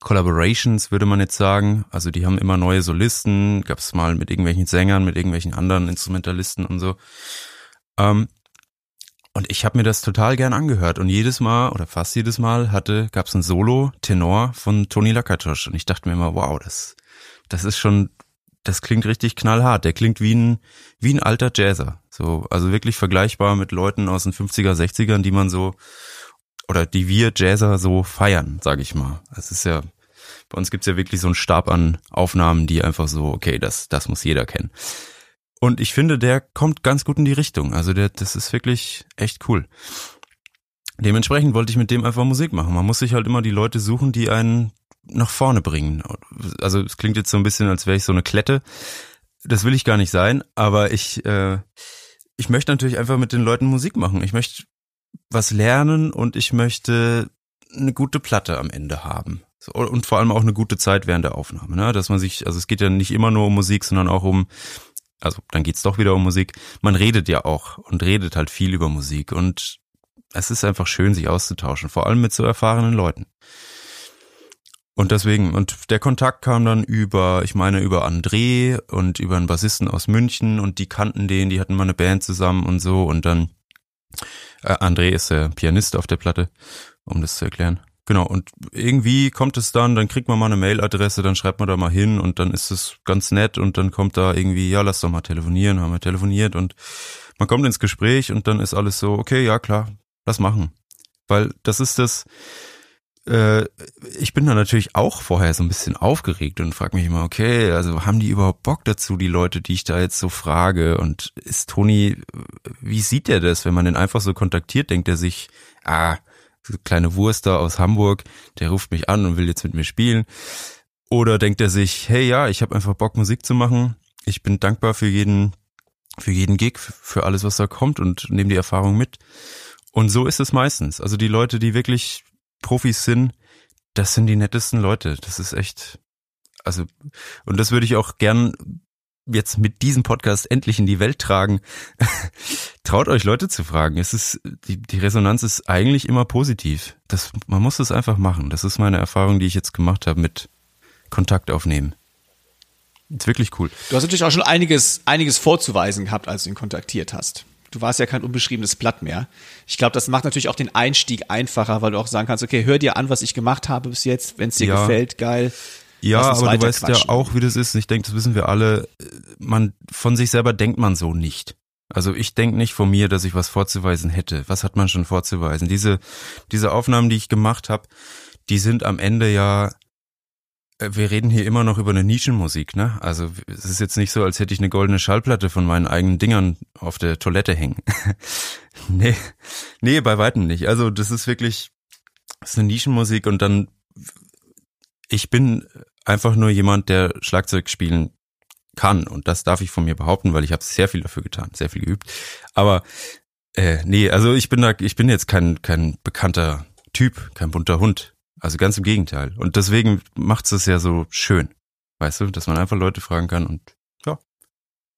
Collaborations, würde man jetzt sagen. Also die haben immer neue Solisten, gab's mal mit irgendwelchen Sängern, mit irgendwelchen anderen Instrumentalisten und so. Ähm, und ich habe mir das total gern angehört. Und jedes Mal oder fast jedes Mal hatte, gab's ein Solo-Tenor von Toni Lakatosch. Und ich dachte mir immer, wow, das, das ist schon das klingt richtig knallhart. Der klingt wie ein, wie ein alter Jazzer. So, also wirklich vergleichbar mit Leuten aus den 50er, 60ern, die man so, oder die wir Jazzer so feiern, sage ich mal. Es ist ja, bei uns gibt's ja wirklich so einen Stab an Aufnahmen, die einfach so, okay, das, das muss jeder kennen. Und ich finde, der kommt ganz gut in die Richtung. Also der, das ist wirklich echt cool. Dementsprechend wollte ich mit dem einfach Musik machen. Man muss sich halt immer die Leute suchen, die einen nach vorne bringen. Also es klingt jetzt so ein bisschen, als wäre ich so eine Klette. Das will ich gar nicht sein, aber ich, äh, ich möchte natürlich einfach mit den Leuten Musik machen. Ich möchte was lernen und ich möchte eine gute Platte am Ende haben. Und vor allem auch eine gute Zeit während der Aufnahme. Ne? Dass man sich, also es geht ja nicht immer nur um Musik, sondern auch um, also dann geht's doch wieder um Musik. Man redet ja auch und redet halt viel über Musik und es ist einfach schön, sich auszutauschen, vor allem mit so erfahrenen Leuten. Und deswegen, und der Kontakt kam dann über, ich meine, über André und über einen Bassisten aus München und die kannten den, die hatten mal eine Band zusammen und so und dann, äh, André ist der Pianist auf der Platte, um das zu erklären. Genau, und irgendwie kommt es dann, dann kriegt man mal eine Mailadresse, dann schreibt man da mal hin und dann ist es ganz nett und dann kommt da irgendwie, ja, lass doch mal telefonieren, haben wir telefoniert und man kommt ins Gespräch und dann ist alles so, okay, ja klar, lass machen. Weil das ist das, äh, ich bin da natürlich auch vorher so ein bisschen aufgeregt und frage mich immer, okay, also haben die überhaupt Bock dazu, die Leute, die ich da jetzt so frage? Und ist Toni, wie sieht der das, wenn man den einfach so kontaktiert? Denkt er sich, ah, kleine Wurst da aus Hamburg, der ruft mich an und will jetzt mit mir spielen? Oder denkt er sich, hey ja, ich habe einfach Bock, Musik zu machen. Ich bin dankbar für jeden, für jeden Gig, für alles, was da kommt und nehme die Erfahrung mit. Und so ist es meistens. Also die Leute, die wirklich Profis sind, das sind die nettesten Leute. Das ist echt, also, und das würde ich auch gern jetzt mit diesem Podcast endlich in die Welt tragen. Traut euch Leute zu fragen. Es ist, die, die Resonanz ist eigentlich immer positiv. Das, man muss es einfach machen. Das ist meine Erfahrung, die ich jetzt gemacht habe mit Kontakt aufnehmen. Ist wirklich cool. Du hast natürlich auch schon einiges, einiges vorzuweisen gehabt, als du ihn kontaktiert hast. Du warst ja kein unbeschriebenes Blatt mehr. Ich glaube, das macht natürlich auch den Einstieg einfacher, weil du auch sagen kannst, okay, hör dir an, was ich gemacht habe bis jetzt. Wenn es dir Ja. gefällt, geil. Ja, aber du weißt ja quatschen. auch, wie das ist. Ich denke, das wissen wir alle. Man, von sich selber denkt man so nicht. Also ich denke nicht von mir, dass ich was vorzuweisen hätte. Was hat man schon vorzuweisen? Diese, diese Aufnahmen, die ich gemacht habe, die sind am Ende ja, äh, wir reden hier immer noch über eine Nischenmusik, ne? Also es ist jetzt nicht so, als hätte ich eine goldene Schallplatte von meinen eigenen Dingern auf der Toilette hängen. nee, nee, bei weitem nicht. Also das ist wirklich, das ist eine Nischenmusik und dann ich bin einfach nur jemand, der Schlagzeug spielen kann und das darf ich von mir behaupten, weil ich habe sehr viel dafür getan, sehr viel geübt. Aber äh, nee, also ich bin da, ich bin jetzt kein kein bekannter Typ, kein bunter Hund. Also ganz im Gegenteil. Und deswegen macht's es ja so schön, weißt du, dass man einfach Leute fragen kann und ja,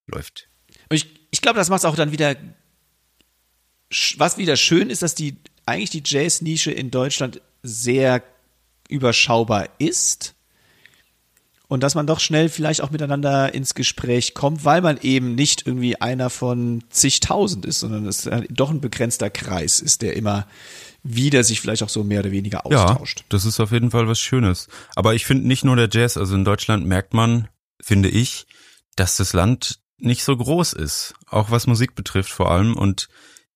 läuft. Und ich, ich glaube, das macht es auch dann wieder, was wieder schön ist, dass die, eigentlich die Jazz-Nische in Deutschland sehr überschaubar ist. Und dass man doch schnell vielleicht auch miteinander ins Gespräch kommt, weil man eben nicht irgendwie einer von zigtausend ist, sondern es äh, doch ein begrenzter Kreis ist, der immer wieder sich vielleicht auch so mehr oder weniger austauscht. Ja, das ist auf jeden Fall was Schönes. Aber ich finde nicht nur der Jazz, also in Deutschland merkt man, finde ich, dass das Land nicht so groß ist, auch was Musik betrifft vor allem. Und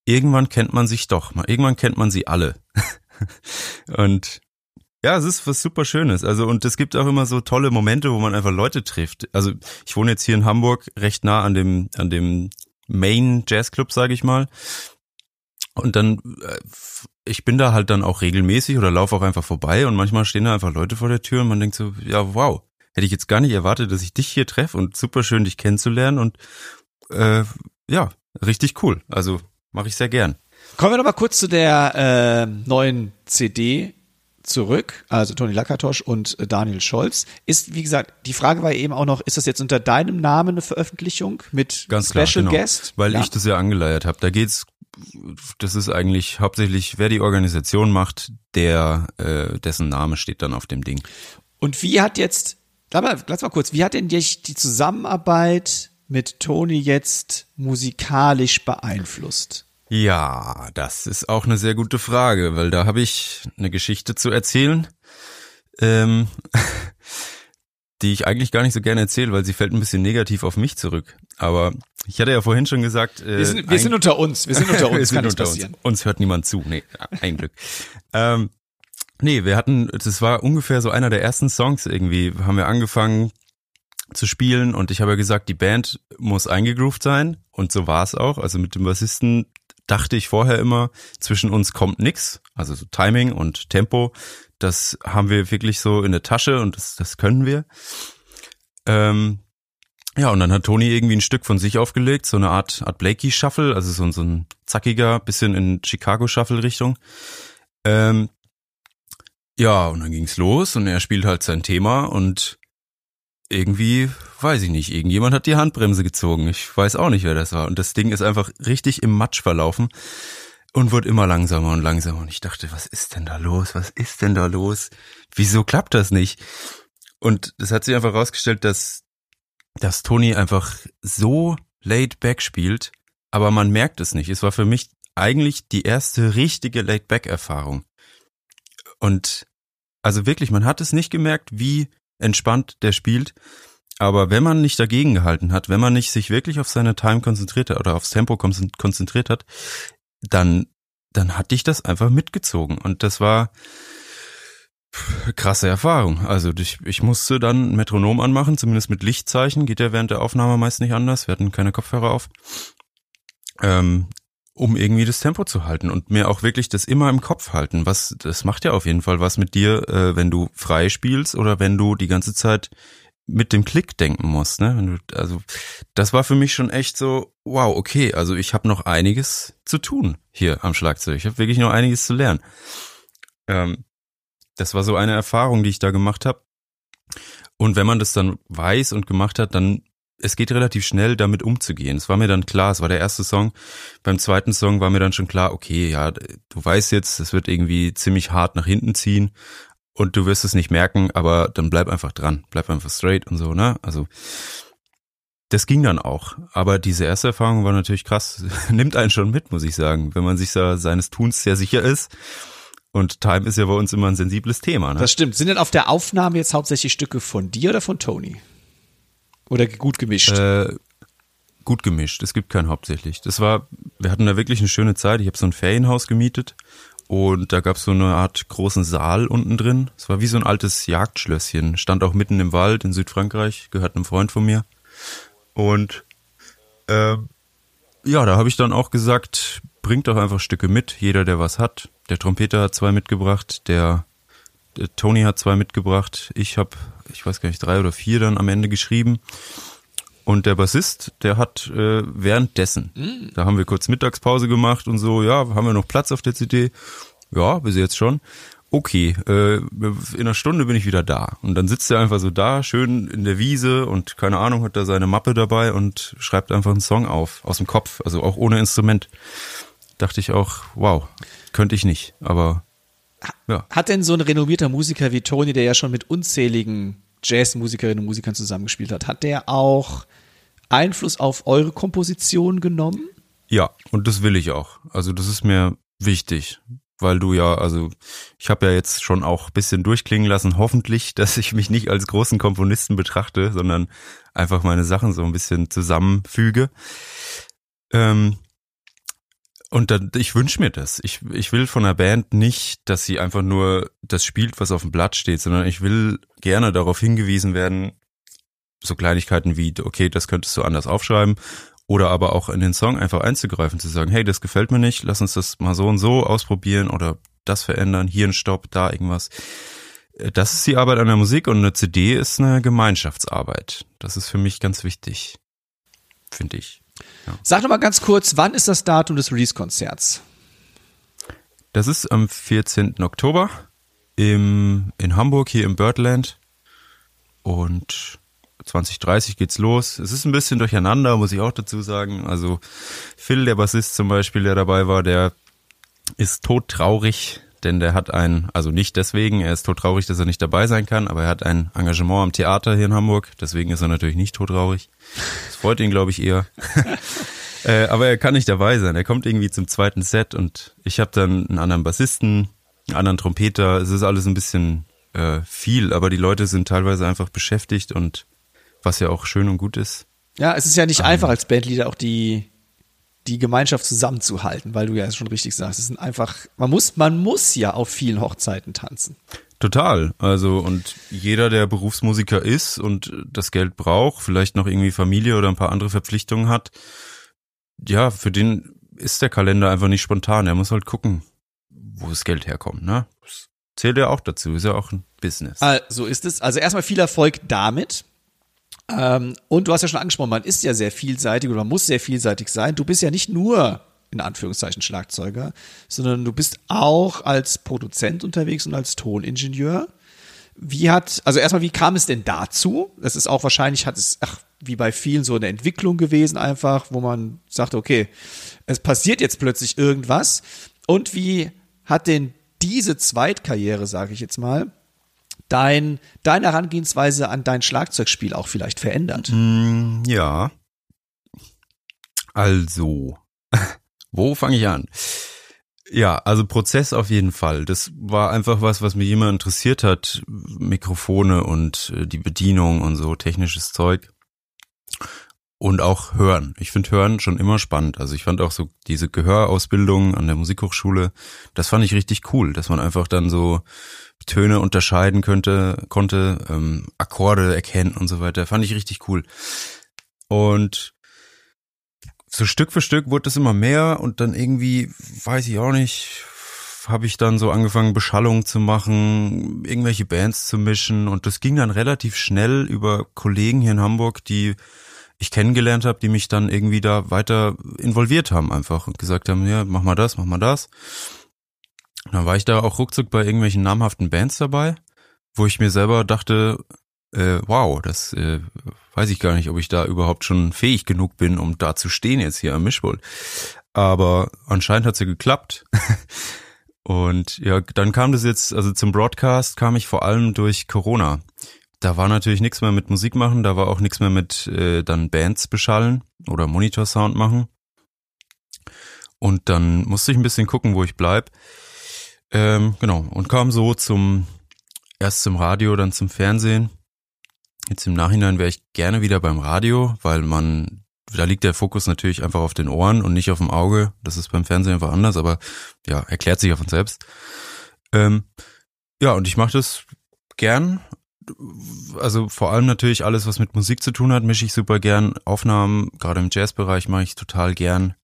irgendwann kennt man sich doch, mal irgendwann kennt man sie alle. und ja, es ist was super Schönes. Also und es gibt auch immer so tolle Momente, wo man einfach Leute trifft. Also ich wohne jetzt hier in Hamburg, recht nah an dem an dem Main Jazzclub, sage ich mal. Und dann, äh, ich bin da halt dann auch regelmäßig oder laufe auch einfach vorbei und manchmal stehen da einfach Leute vor der Tür und man denkt so, ja, wow, hätte ich jetzt gar nicht erwartet, dass ich dich hier treffe und super schön, dich kennenzulernen und äh, ja, richtig cool. Also mache ich sehr gern. Kommen wir noch mal kurz zu der äh, neuen CD zurück, also Toni Lakatosch und äh, Daniel Scholz. Ist, wie gesagt, die Frage war eben auch noch, ist das jetzt unter deinem Namen eine Veröffentlichung mit Ganz Special klar, genau. Guest? Weil ja? ich das ja angeleiert habe. Da geht's, das ist eigentlich hauptsächlich, wer die Organisation macht, der, äh, dessen Name steht dann auf dem Ding. Und wie hat jetzt, lass mal, mal kurz, wie hat denn dich die Zusammenarbeit mit Toni jetzt musikalisch beeinflusst? Ja, das ist auch eine sehr gute Frage, weil da habe ich eine Geschichte zu erzählen, ähm, die ich eigentlich gar nicht so gerne erzähle, weil sie fällt ein bisschen negativ auf mich zurück. Aber ich hatte ja vorhin schon gesagt, äh, Wir sind, wir sind unter uns, wir sind unter uns, wir sind unter. Uns. uns hört niemand zu. Nee, ein Glück. ähm, nee, wir hatten, das war ungefähr so einer der ersten Songs irgendwie, haben wir angefangen zu spielen und ich habe ja gesagt, die Band muss eingegroovt sein und so war es auch. Also mit dem Bassisten dachte ich vorher immer, zwischen uns kommt nix, also so Timing und Tempo, das haben wir wirklich so in der Tasche und das, das können wir. Ähm, ja, und dann hat Toni irgendwie ein Stück von sich aufgelegt, so eine Art, Art Blakey Shuffle, also so, so ein zackiger, bisschen in Chicago Shuffle Richtung. Ähm, ja, und dann ging's los und er spielt halt sein Thema und irgendwie, weiß ich nicht, irgendjemand hat die Handbremse gezogen. Ich weiß auch nicht, wer das war. Und das Ding ist einfach richtig im Matsch verlaufen und wird immer langsamer und langsamer. Und ich dachte, was ist denn da los? Was ist denn da los? Wieso klappt das nicht? Und es hat sich einfach rausgestellt, dass, dass Toni einfach so laid back spielt, aber man merkt es nicht. Es war für mich eigentlich die erste richtige laid back Erfahrung. Und also wirklich, man hat es nicht gemerkt, wie entspannt der spielt. Aber wenn man nicht dagegen gehalten hat, wenn man nicht sich wirklich auf seine Time konzentriert hat oder aufs Tempo konzen- konzentriert hat, dann, dann hatte ich das einfach mitgezogen. Und das war krasse Erfahrung. Also ich, ich musste dann Metronom anmachen, zumindest mit Lichtzeichen. Geht ja während der Aufnahme meist nicht anders. Wir hatten keine Kopfhörer auf. Ähm, um irgendwie das Tempo zu halten und mir auch wirklich das immer im Kopf halten. Was, das macht ja auf jeden Fall was mit dir, äh, wenn du frei spielst oder wenn du die ganze Zeit mit dem Klick denken musst. Ne? Du, also das war für mich schon echt so, wow, okay, also ich habe noch einiges zu tun hier am Schlagzeug. Ich habe wirklich noch einiges zu lernen. Ähm, das war so eine Erfahrung, die ich da gemacht habe. Und wenn man das dann weiß und gemacht hat, dann es geht relativ schnell, damit umzugehen. Es war mir dann klar, es war der erste Song. Beim zweiten Song war mir dann schon klar, okay, ja, du weißt jetzt, es wird irgendwie ziemlich hart nach hinten ziehen und du wirst es nicht merken, aber dann bleib einfach dran, bleib einfach straight und so, ne? Also das ging dann auch. Aber diese erste Erfahrung war natürlich krass. Nimmt einen schon mit, muss ich sagen, wenn man sich da seines Tuns sehr sicher ist. Und Time ist ja bei uns immer ein sensibles Thema. Ne? Das stimmt. Sind denn auf der Aufnahme jetzt hauptsächlich Stücke von dir oder von Tony? Oder gut gemischt? Äh, gut gemischt. Es gibt kein hauptsächlich. Das war, wir hatten da wirklich eine schöne Zeit. Ich habe so ein Ferienhaus gemietet und da gab es so eine Art großen Saal unten drin. Es war wie so ein altes Jagdschlösschen. Stand auch mitten im Wald in Südfrankreich, gehört einem Freund von mir. Und ähm, ja, da habe ich dann auch gesagt, bringt doch einfach Stücke mit, jeder, der was hat. Der Trompeter hat zwei mitgebracht, der Tony hat zwei mitgebracht, ich habe, ich weiß gar nicht, drei oder vier dann am Ende geschrieben. Und der Bassist, der hat äh, währenddessen, mm. da haben wir kurz Mittagspause gemacht und so, ja, haben wir noch Platz auf der CD? Ja, bis jetzt schon okay, äh, in einer Stunde bin ich wieder da. Und dann sitzt er einfach so da, schön in der Wiese und keine Ahnung, hat da seine Mappe dabei und schreibt einfach einen Song auf, aus dem Kopf, also auch ohne Instrument. Dachte ich auch, wow, könnte ich nicht, aber ja. Hat denn so ein renommierter Musiker wie Tony, der ja schon mit unzähligen Jazzmusikerinnen und Musikern zusammengespielt hat, hat der auch Einfluss auf eure Komposition genommen? Ja, und das will ich auch. Also das ist mir wichtig, weil du ja, also ich habe ja jetzt schon auch bisschen durchklingen lassen, hoffentlich, dass ich mich nicht als großen Komponisten betrachte, sondern einfach meine Sachen so ein bisschen zusammenfüge. Ähm, und dann, ich wünsche mir das. Ich, ich will von der Band nicht, dass sie einfach nur das spielt, was auf dem Blatt steht, sondern ich will gerne darauf hingewiesen werden, so Kleinigkeiten wie, okay, das könntest du anders aufschreiben oder aber auch in den Song einfach einzugreifen, zu sagen, hey, das gefällt mir nicht, lass uns das mal so und so ausprobieren oder das verändern, hier ein Stopp, da irgendwas. Das ist die Arbeit an der Musik und eine CD ist eine Gemeinschaftsarbeit. Das ist für mich ganz wichtig, finde ich. Ja. Sag doch mal ganz kurz, wann ist das Datum des Release-Konzerts? Das ist am 14. Oktober im, in Hamburg, hier im Birdland. Und 2030 geht's los. Es ist ein bisschen durcheinander, muss ich auch dazu sagen. Also Phil, der Bassist zum Beispiel, der dabei war, der ist todtraurig, denn der hat ein, also nicht deswegen, er ist todtraurig, dass er nicht dabei sein kann, aber er hat ein Engagement am Theater hier in Hamburg, deswegen ist er natürlich nicht todtraurig. Das freut ihn, glaube ich, eher. äh, aber er kann nicht dabei sein. Er kommt irgendwie zum zweiten Set und ich habe dann einen anderen Bassisten, einen anderen Trompeter. Es ist alles ein bisschen äh, viel, aber die Leute sind teilweise einfach beschäftigt und was ja auch schön und gut ist. Ja, es ist ja nicht um, einfach als Bandleader auch die die Gemeinschaft zusammenzuhalten, weil du ja schon richtig sagst, es sind einfach man muss man muss ja auf vielen Hochzeiten tanzen. Total. Also und jeder, der Berufsmusiker ist und das Geld braucht, vielleicht noch irgendwie Familie oder ein paar andere Verpflichtungen hat, ja, für den ist der Kalender einfach nicht spontan. Er muss halt gucken, wo das Geld herkommt. Ne? Das zählt ja auch dazu. Ist ja auch ein Business. Also, so ist es. Also erstmal viel Erfolg damit. Ähm, und du hast ja schon angesprochen, man ist ja sehr vielseitig oder man muss sehr vielseitig sein. Du bist ja nicht nur in Anführungszeichen Schlagzeuger, sondern du bist auch als Produzent unterwegs und als Toningenieur. Wie hat, also erstmal, wie kam es denn dazu? Das ist auch wahrscheinlich, hat es, ach, wie bei vielen so eine Entwicklung gewesen einfach, wo man sagt, okay, es passiert jetzt plötzlich irgendwas. Und wie hat denn diese Zweitkarriere, sage ich jetzt mal, dein, deine Herangehensweise an dein Schlagzeugspiel auch vielleicht verändert? Mm, ja. Also, wo fange ich an? Ja, also Prozess auf jeden Fall. Das war einfach was, was mich immer interessiert hat. Mikrofone und äh, die Bedienung und so technisches Zeug. Und auch Hören. Ich finde Hören schon immer spannend. Also ich fand auch so diese Gehörausbildung an der Musikhochschule, das fand ich richtig cool, dass man einfach dann so Töne unterscheiden könnte, konnte, ähm, Akkorde erkennen und so weiter. Fand ich richtig cool. Und so Stück für Stück wurde es immer mehr und dann irgendwie, weiß ich auch nicht, habe ich dann so angefangen, Beschallung zu machen, irgendwelche Bands zu mischen und das ging dann relativ schnell über Kollegen hier in Hamburg, die ich kennengelernt habe, die mich dann irgendwie da weiter involviert haben einfach und gesagt haben, ja, mach mal das, mach mal das. Dann war ich da auch ruckzuck bei irgendwelchen namhaften Bands dabei, wo ich mir selber dachte, äh, wow, das äh, weiß ich gar nicht, ob ich da überhaupt schon fähig genug bin, um da zu stehen jetzt hier am Mischpult. Aber anscheinend hat's ja geklappt. Und ja, dann kam das jetzt, also zum Broadcast kam ich vor allem durch Corona. Da war natürlich nichts mehr mit Musik machen, da war auch nichts mehr mit äh, dann Bands beschallen oder Monitorsound machen. Und dann musste ich ein bisschen gucken, wo ich bleib. Ähm, genau, und kam so zum, erst zum Radio, dann zum Fernsehen. Jetzt im Nachhinein wäre ich gerne wieder beim Radio, weil man, da liegt der Fokus natürlich einfach auf den Ohren und nicht auf dem Auge. Das ist beim Fernsehen einfach anders, aber ja, erklärt sich ja von selbst. Ähm, ja, und ich mache das gern. Also vor allem natürlich alles, was mit Musik zu tun hat, mische ich super gern. Aufnahmen, gerade im Jazzbereich mache ich total gern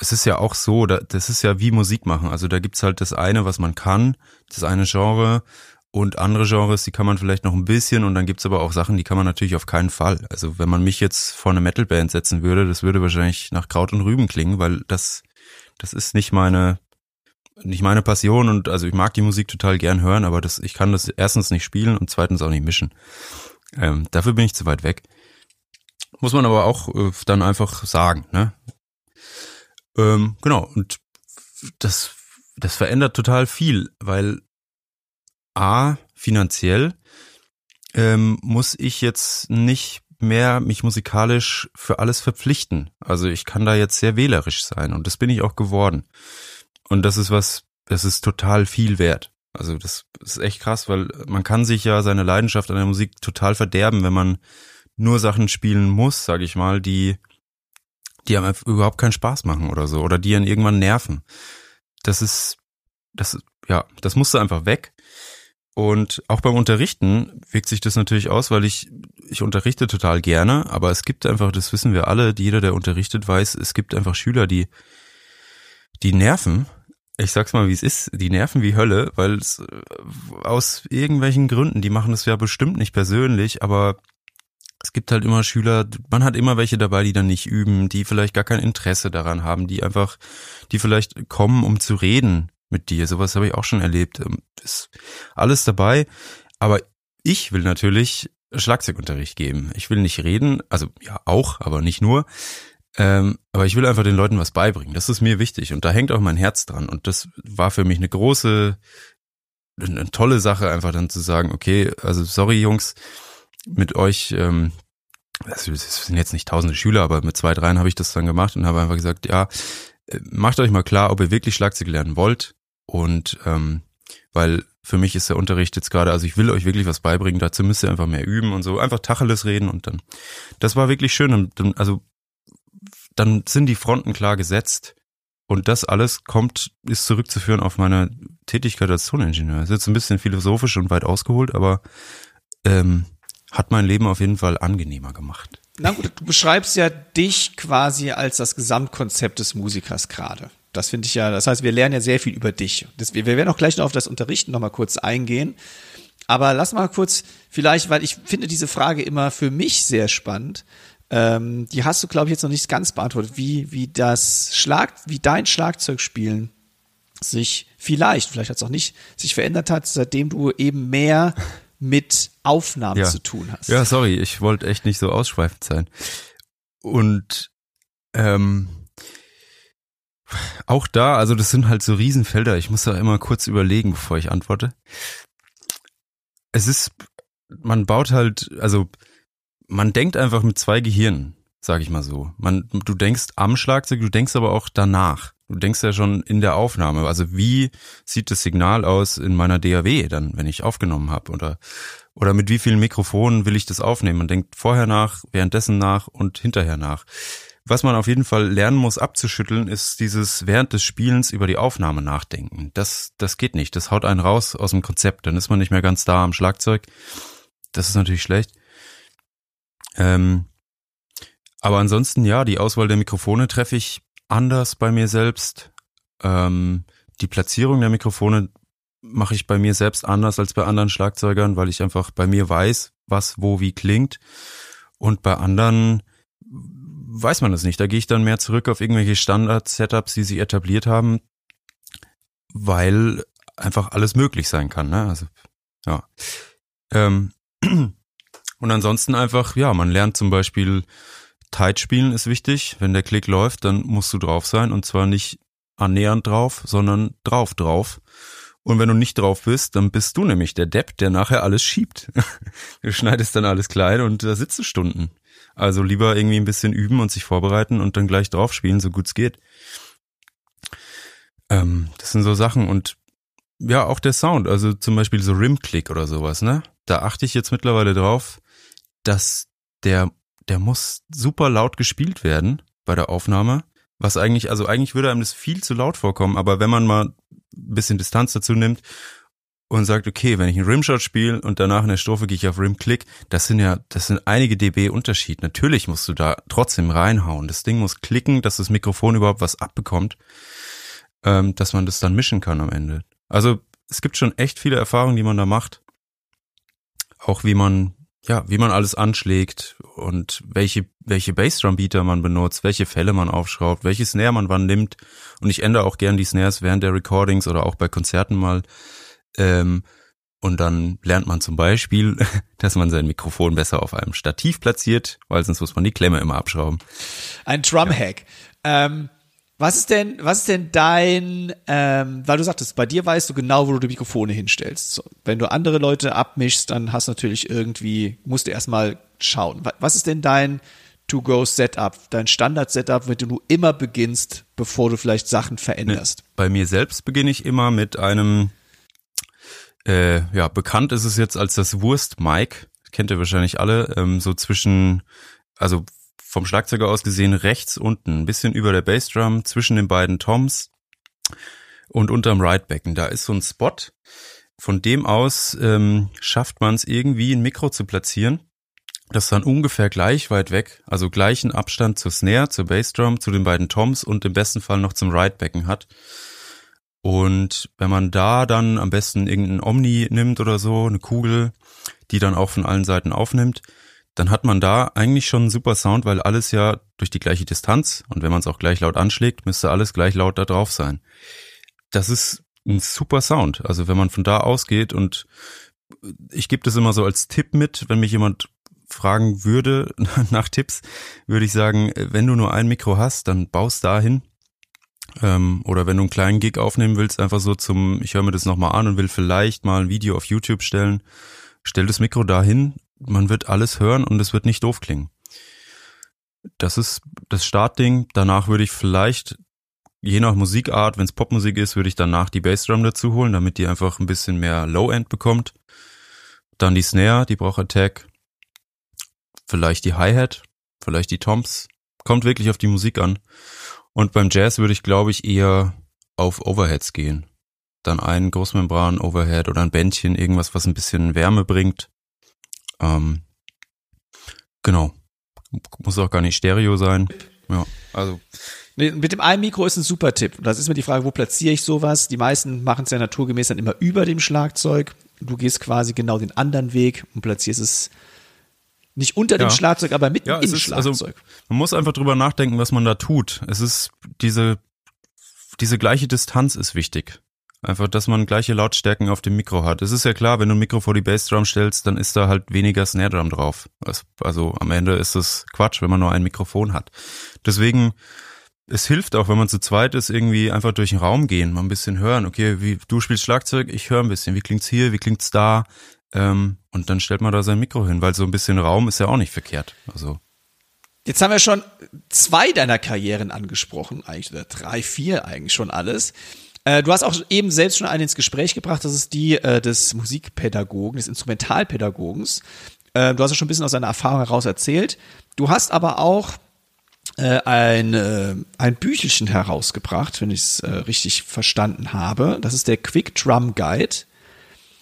es ist ja auch so, das ist ja wie Musik machen. Also da gibt's halt das eine, was man kann, das eine Genre und andere Genres, die kann man vielleicht noch ein bisschen und dann gibt's aber auch Sachen, die kann man natürlich auf keinen Fall. Also wenn man mich jetzt vor eine Metalband setzen würde, das würde wahrscheinlich nach Kraut und Rüben klingen, weil das, das ist nicht meine, nicht meine Passion und also ich mag die Musik total gern hören, aber das, ich kann das erstens nicht spielen und zweitens auch nicht mischen. Ähm, dafür bin ich zu weit weg. Muss man aber auch äh, dann einfach sagen, ne? Ähm, genau, und das, das verändert total viel, weil A, finanziell ähm, muss ich jetzt nicht mehr mich musikalisch für alles verpflichten. Also ich kann da jetzt sehr wählerisch sein und das bin ich auch geworden. Und das ist was, das ist total viel wert. Also das ist echt krass, weil man kann sich ja seine Leidenschaft an der Musik total verderben, wenn man nur Sachen spielen muss, sage ich mal, die die einem überhaupt keinen Spaß machen oder so oder die einen irgendwann nerven. Das ist, das, ja, das musste einfach weg. Und auch beim Unterrichten wirkt sich das natürlich aus, weil ich, ich unterrichte total gerne, aber es gibt einfach, das wissen wir alle, jeder, der unterrichtet, weiß, es gibt einfach Schüler, die, die nerven. Ich sag's mal, wie es ist, die nerven wie Hölle, weil es äh, aus irgendwelchen Gründen, die machen es ja bestimmt nicht persönlich, aber es gibt halt immer Schüler, man hat immer welche dabei, die dann nicht üben, die vielleicht gar kein Interesse daran haben, die einfach, die vielleicht kommen, um zu reden mit dir. Sowas habe ich auch schon erlebt. Ähm, ist alles dabei. Aber ich will natürlich Schlagzeugunterricht geben. Ich will nicht reden, also ja auch, aber nicht nur. Ähm, aber ich will einfach den Leuten was beibringen. Das ist mir wichtig und da hängt auch mein Herz dran. Und das war für mich eine große, eine tolle Sache, einfach dann zu sagen, okay, also sorry Jungs, mit euch, ähm, das sind jetzt nicht tausende Schüler, aber mit zwei, dreien habe ich das dann gemacht und habe einfach gesagt, ja, äh, macht euch mal klar, ob ihr wirklich Schlagzeug lernen wollt. Und ähm, weil für mich ist der Unterricht jetzt gerade, also ich will euch wirklich was beibringen, dazu müsst ihr einfach mehr üben und so, einfach Tacheles reden und dann, das war wirklich schön. Und dann, also dann sind die Fronten klar gesetzt. Und das alles kommt, ist zurückzuführen auf meine Tätigkeit als Toningenieur. Ist jetzt ein bisschen philosophisch und weit ausgeholt, aber ähm, hat mein Leben auf jeden Fall angenehmer gemacht. Na gut, du beschreibst ja dich quasi als das Gesamtkonzept des Musikers gerade. Das finde ich ja, das heißt, wir lernen ja sehr viel über dich. Das, wir werden auch gleich noch auf das Unterrichten nochmal kurz eingehen. Aber lass mal kurz, vielleicht, weil ich finde diese Frage immer für mich sehr spannend. Ähm, die hast du, glaube ich, jetzt noch nicht ganz beantwortet, wie, wie das Schlag, wie dein Schlagzeugspielen sich vielleicht, vielleicht hat es auch nicht, sich verändert hat, seitdem du eben mehr mit Aufnahmen ja. zu tun hast. Ja, sorry, ich wollte echt nicht so ausschweifend sein. Und ähm, auch da, also das sind halt so Riesenfelder. Ich muss da immer kurz überlegen, bevor ich antworte. Es ist, man baut halt, also man denkt einfach mit zwei Gehirnen, sag ich mal so. Man, du denkst am Schlagzeug, du denkst aber auch danach. Du denkst ja schon in der Aufnahme, also wie sieht das Signal aus in meiner DAW dann, wenn ich aufgenommen habe oder oder mit wie vielen Mikrofonen will ich das aufnehmen? Man denkt vorher nach, währenddessen nach und hinterher nach. Was man auf jeden Fall lernen muss abzuschütteln, ist dieses während des Spielens über die Aufnahme nachdenken. Das, das geht nicht. Das haut einen raus aus dem Konzept. Dann ist man nicht mehr ganz da am Schlagzeug. Das ist natürlich schlecht. Ähm, aber ansonsten, ja, die Auswahl der Mikrofone treffe ich anders bei mir selbst. Ähm, die Platzierung der Mikrofone mache ich bei mir selbst anders als bei anderen Schlagzeugern, weil ich einfach bei mir weiß, was wo wie klingt. Und bei anderen weiß man das nicht. Da gehe ich dann mehr zurück auf irgendwelche Standard-Setups, die sich etabliert haben, weil einfach alles möglich sein kann. Ne? Also ja. Ähm, Und ansonsten einfach, ja, man lernt zum Beispiel Tight spielen ist wichtig. Wenn der Klick läuft, dann musst du drauf sein und zwar nicht annähernd drauf, sondern drauf drauf. Und wenn du nicht drauf bist, dann bist du nämlich der Depp, der nachher alles schiebt. du schneidest dann alles klein und da sitzt du Stunden. Also lieber irgendwie ein bisschen üben und sich vorbereiten und dann gleich drauf spielen, so gut es geht. Ähm, das sind so Sachen und ja, auch der Sound, also zum Beispiel so Rim-Click oder sowas, ne? Da achte ich jetzt mittlerweile drauf, dass der, der muss super laut gespielt werden bei der Aufnahme. Was eigentlich, also eigentlich würde einem das viel zu laut vorkommen, aber wenn man mal ein bisschen Distanz dazu nimmt und sagt, okay, wenn ich einen Rimshot spiele und danach in der Strophe gehe ich auf Rim-Click, das sind ja, das sind einige dB Unterschied. Natürlich musst du da trotzdem reinhauen. Das Ding muss klicken, dass das Mikrofon überhaupt was abbekommt, ähm, dass man das dann mischen kann am Ende. Also es gibt schon echt viele Erfahrungen, die man da macht. Auch wie man, ja, wie man alles anschlägt und welche, welche Bassdrum-Beater man benutzt, welche Fälle man aufschraubt, welche Snare man wann nimmt. Und ich ändere auch gern die Snares während der Recordings oder auch bei Konzerten mal. Ähm, und dann lernt man zum Beispiel, dass man sein Mikrofon besser auf einem Stativ platziert, weil sonst muss man die Klemme immer abschrauben. Ein Drumhack. Ja. Ähm, was ist denn, was ist denn dein, ähm, weil du sagtest, bei dir weißt du genau, wo du die Mikrofone hinstellst. So, wenn du andere Leute abmischst, dann hast du natürlich irgendwie, musst du erstmal schauen. Was ist denn dein To-Go-Setup, dein Standard-Setup, mit dem du immer beginnst, bevor du vielleicht Sachen veränderst? Bei mir selbst beginne ich immer mit einem, äh, ja, bekannt ist es jetzt als das Wurst-Mic. Kennt ihr wahrscheinlich alle, ähm, so zwischen, also vom Schlagzeuger aus gesehen rechts unten, ein bisschen über der Bassdrum, zwischen den beiden Toms und unterm Ridebecken. Da ist so ein Spot. Von dem aus ähm, schafft man es irgendwie, ein Mikro zu platzieren, das dann ungefähr gleich weit weg, also gleichen Abstand zur Snare, zur Bassdrum, zu den beiden Toms und im besten Fall noch zum Ridebecken hat. Und wenn man da dann am besten irgendeinen Omni nimmt oder so, eine Kugel, die dann auch von allen Seiten aufnimmt, dann hat man da eigentlich schon einen super Sound, weil alles ja durch die gleiche Distanz und wenn man es auch gleich laut anschlägt, müsste alles gleich laut da drauf sein. Das ist ein super Sound. Also wenn man von da ausgeht und ich gebe das immer so als Tipp mit, wenn mich jemand fragen würde nach Tipps, würde ich sagen, wenn du nur ein Mikro hast, dann baust dahin. Ähm, oder wenn du einen kleinen Gig aufnehmen willst, einfach so zum, ich höre mir das nochmal an und will vielleicht mal ein Video auf YouTube stellen, stell das Mikro dahin man wird alles hören und es wird nicht doof klingen. Das ist das Startding. Danach würde ich vielleicht, je nach Musikart, wenn es Popmusik ist, würde ich danach die Bassdrum dazu holen, damit die einfach ein bisschen mehr Low-End bekommt. Dann die Snare, die braucht Attack. Vielleicht die Hi-Hat, vielleicht die Toms. Kommt wirklich auf die Musik an. Und beim Jazz würde ich, glaube ich, eher auf Overheads gehen. Dann ein Großmembran-Overhead oder ein Bändchen, irgendwas, was ein bisschen Wärme bringt. Ähm, genau. Muss auch gar nicht Stereo sein. Ja, also. Mit dem einen Mikro ist ein super Tipp. Das ist mir die Frage, wo platziere ich sowas? Die meisten machen es ja naturgemäß dann immer über dem Schlagzeug. Du gehst quasi genau den anderen Weg und platzierst es nicht unter ja. dem Schlagzeug, aber mitten ja, im ist, also Schlagzeug. Also, man muss einfach drüber nachdenken, was man da tut. Es ist diese, diese gleiche Distanz ist wichtig. Einfach, dass man gleiche Lautstärken auf dem Mikro hat. Es ist ja klar, wenn du ein Mikro vor die Bassdrum stellst, dann ist da halt weniger Snare Drum drauf. Also am Ende ist es Quatsch, wenn man nur ein Mikrofon hat. Deswegen, es hilft auch, wenn man zu zweit ist, irgendwie einfach durch den Raum gehen, mal ein bisschen hören. Okay, wie du spielst Schlagzeug, ich höre ein bisschen. Wie klingt's hier? Wie klingt's da? Ähm, und dann stellt man da sein Mikro hin, weil so ein bisschen Raum ist ja auch nicht verkehrt. Also Jetzt haben wir schon zwei deiner Karrieren angesprochen, eigentlich oder drei, vier eigentlich schon alles. Äh, du hast auch eben selbst schon einen ins Gespräch gebracht, das ist die äh, des Musikpädagogen, des Instrumentalpädagogens. Äh, du hast ja schon ein bisschen aus deiner Erfahrung heraus erzählt. Du hast aber auch äh, ein, äh, ein Büchelchen herausgebracht, wenn ich es richtig verstanden habe. Das ist der Quick Drum Guide.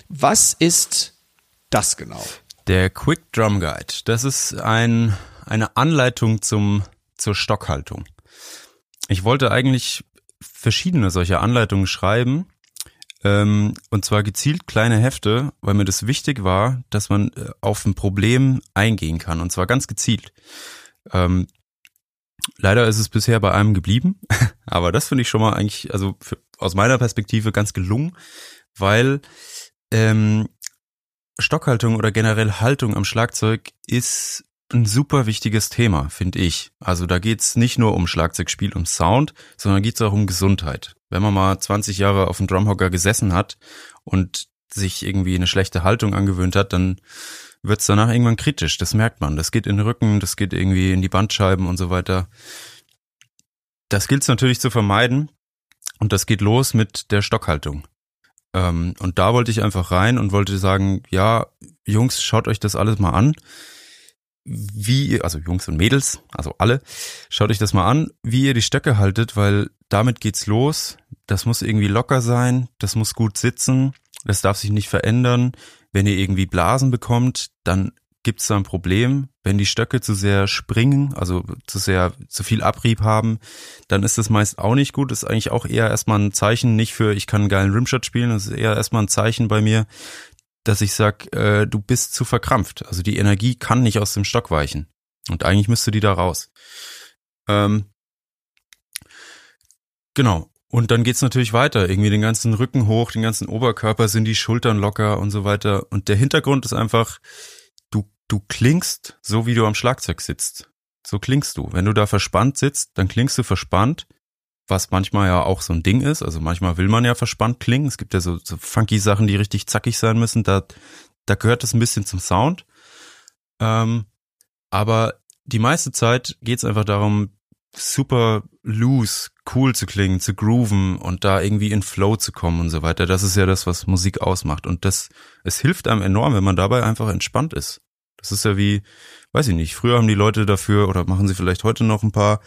Was ist das genau? Der Quick Drum Guide, das ist ein, eine Anleitung zum, zur Stockhaltung. Ich wollte eigentlich verschiedene solcher Anleitungen schreiben. Ähm, und zwar gezielt kleine Hefte, weil mir das wichtig war, dass man äh, auf ein Problem eingehen kann. Und zwar ganz gezielt. Ähm, leider ist es bisher bei einem geblieben, aber das finde ich schon mal eigentlich, also für, aus meiner Perspektive ganz gelungen, weil ähm, Stockhaltung oder generell Haltung am Schlagzeug ist ein super wichtiges Thema, finde ich. Also da geht's nicht nur um Schlagzeugspiel, um Sound, sondern geht's auch um Gesundheit. Wenn man mal 20 Jahre auf dem Drumhocker gesessen hat und sich irgendwie eine schlechte Haltung angewöhnt hat, dann wird's danach irgendwann kritisch. Das merkt man. Das geht in den Rücken, das geht irgendwie in die Bandscheiben und so weiter. Das gilt's natürlich zu vermeiden. Und das geht los mit der Stockhaltung. Ähm, und da wollte ich einfach rein und wollte sagen, ja, Jungs, schaut euch das alles mal an wie, also Jungs und Mädels, also alle, schaut euch das mal an, wie ihr die Stöcke haltet, weil damit geht's los. Das muss irgendwie locker sein, das muss gut sitzen, das darf sich nicht verändern. Wenn ihr irgendwie Blasen bekommt, dann gibt's da ein Problem. Wenn die Stöcke zu sehr springen, also zu sehr, zu viel Abrieb haben, dann ist das meist auch nicht gut. Das ist eigentlich auch eher erstmal ein Zeichen, nicht für ich kann einen geilen Rimshot spielen, das ist eher erstmal ein Zeichen bei mir, dass ich sag, äh, du bist zu verkrampft. Also die Energie kann nicht aus dem Stock weichen. Und eigentlich müsste die da raus. Ähm, genau. Und dann geht's natürlich weiter. Irgendwie den ganzen Rücken hoch, den ganzen Oberkörper sind die Schultern locker und so weiter. Und der Hintergrund ist einfach, du, du klingst so, wie du am Schlagzeug sitzt. So klingst du. Wenn du da verspannt sitzt, dann klingst du verspannt was manchmal ja auch so ein Ding ist. Also manchmal will man ja verspannt klingen. Es gibt ja so, so funky Sachen, die richtig zackig sein müssen. Da, da gehört das ein bisschen zum Sound. Ähm, aber die meiste Zeit geht's einfach darum, super loose, cool zu klingen, zu grooven und da irgendwie in Flow zu kommen und so weiter. Das ist ja das, was Musik ausmacht. Und das, es hilft einem enorm, wenn man dabei einfach entspannt ist. Das ist ja wie, weiß ich nicht, früher haben die Leute dafür oder machen sie vielleicht heute noch ein paar,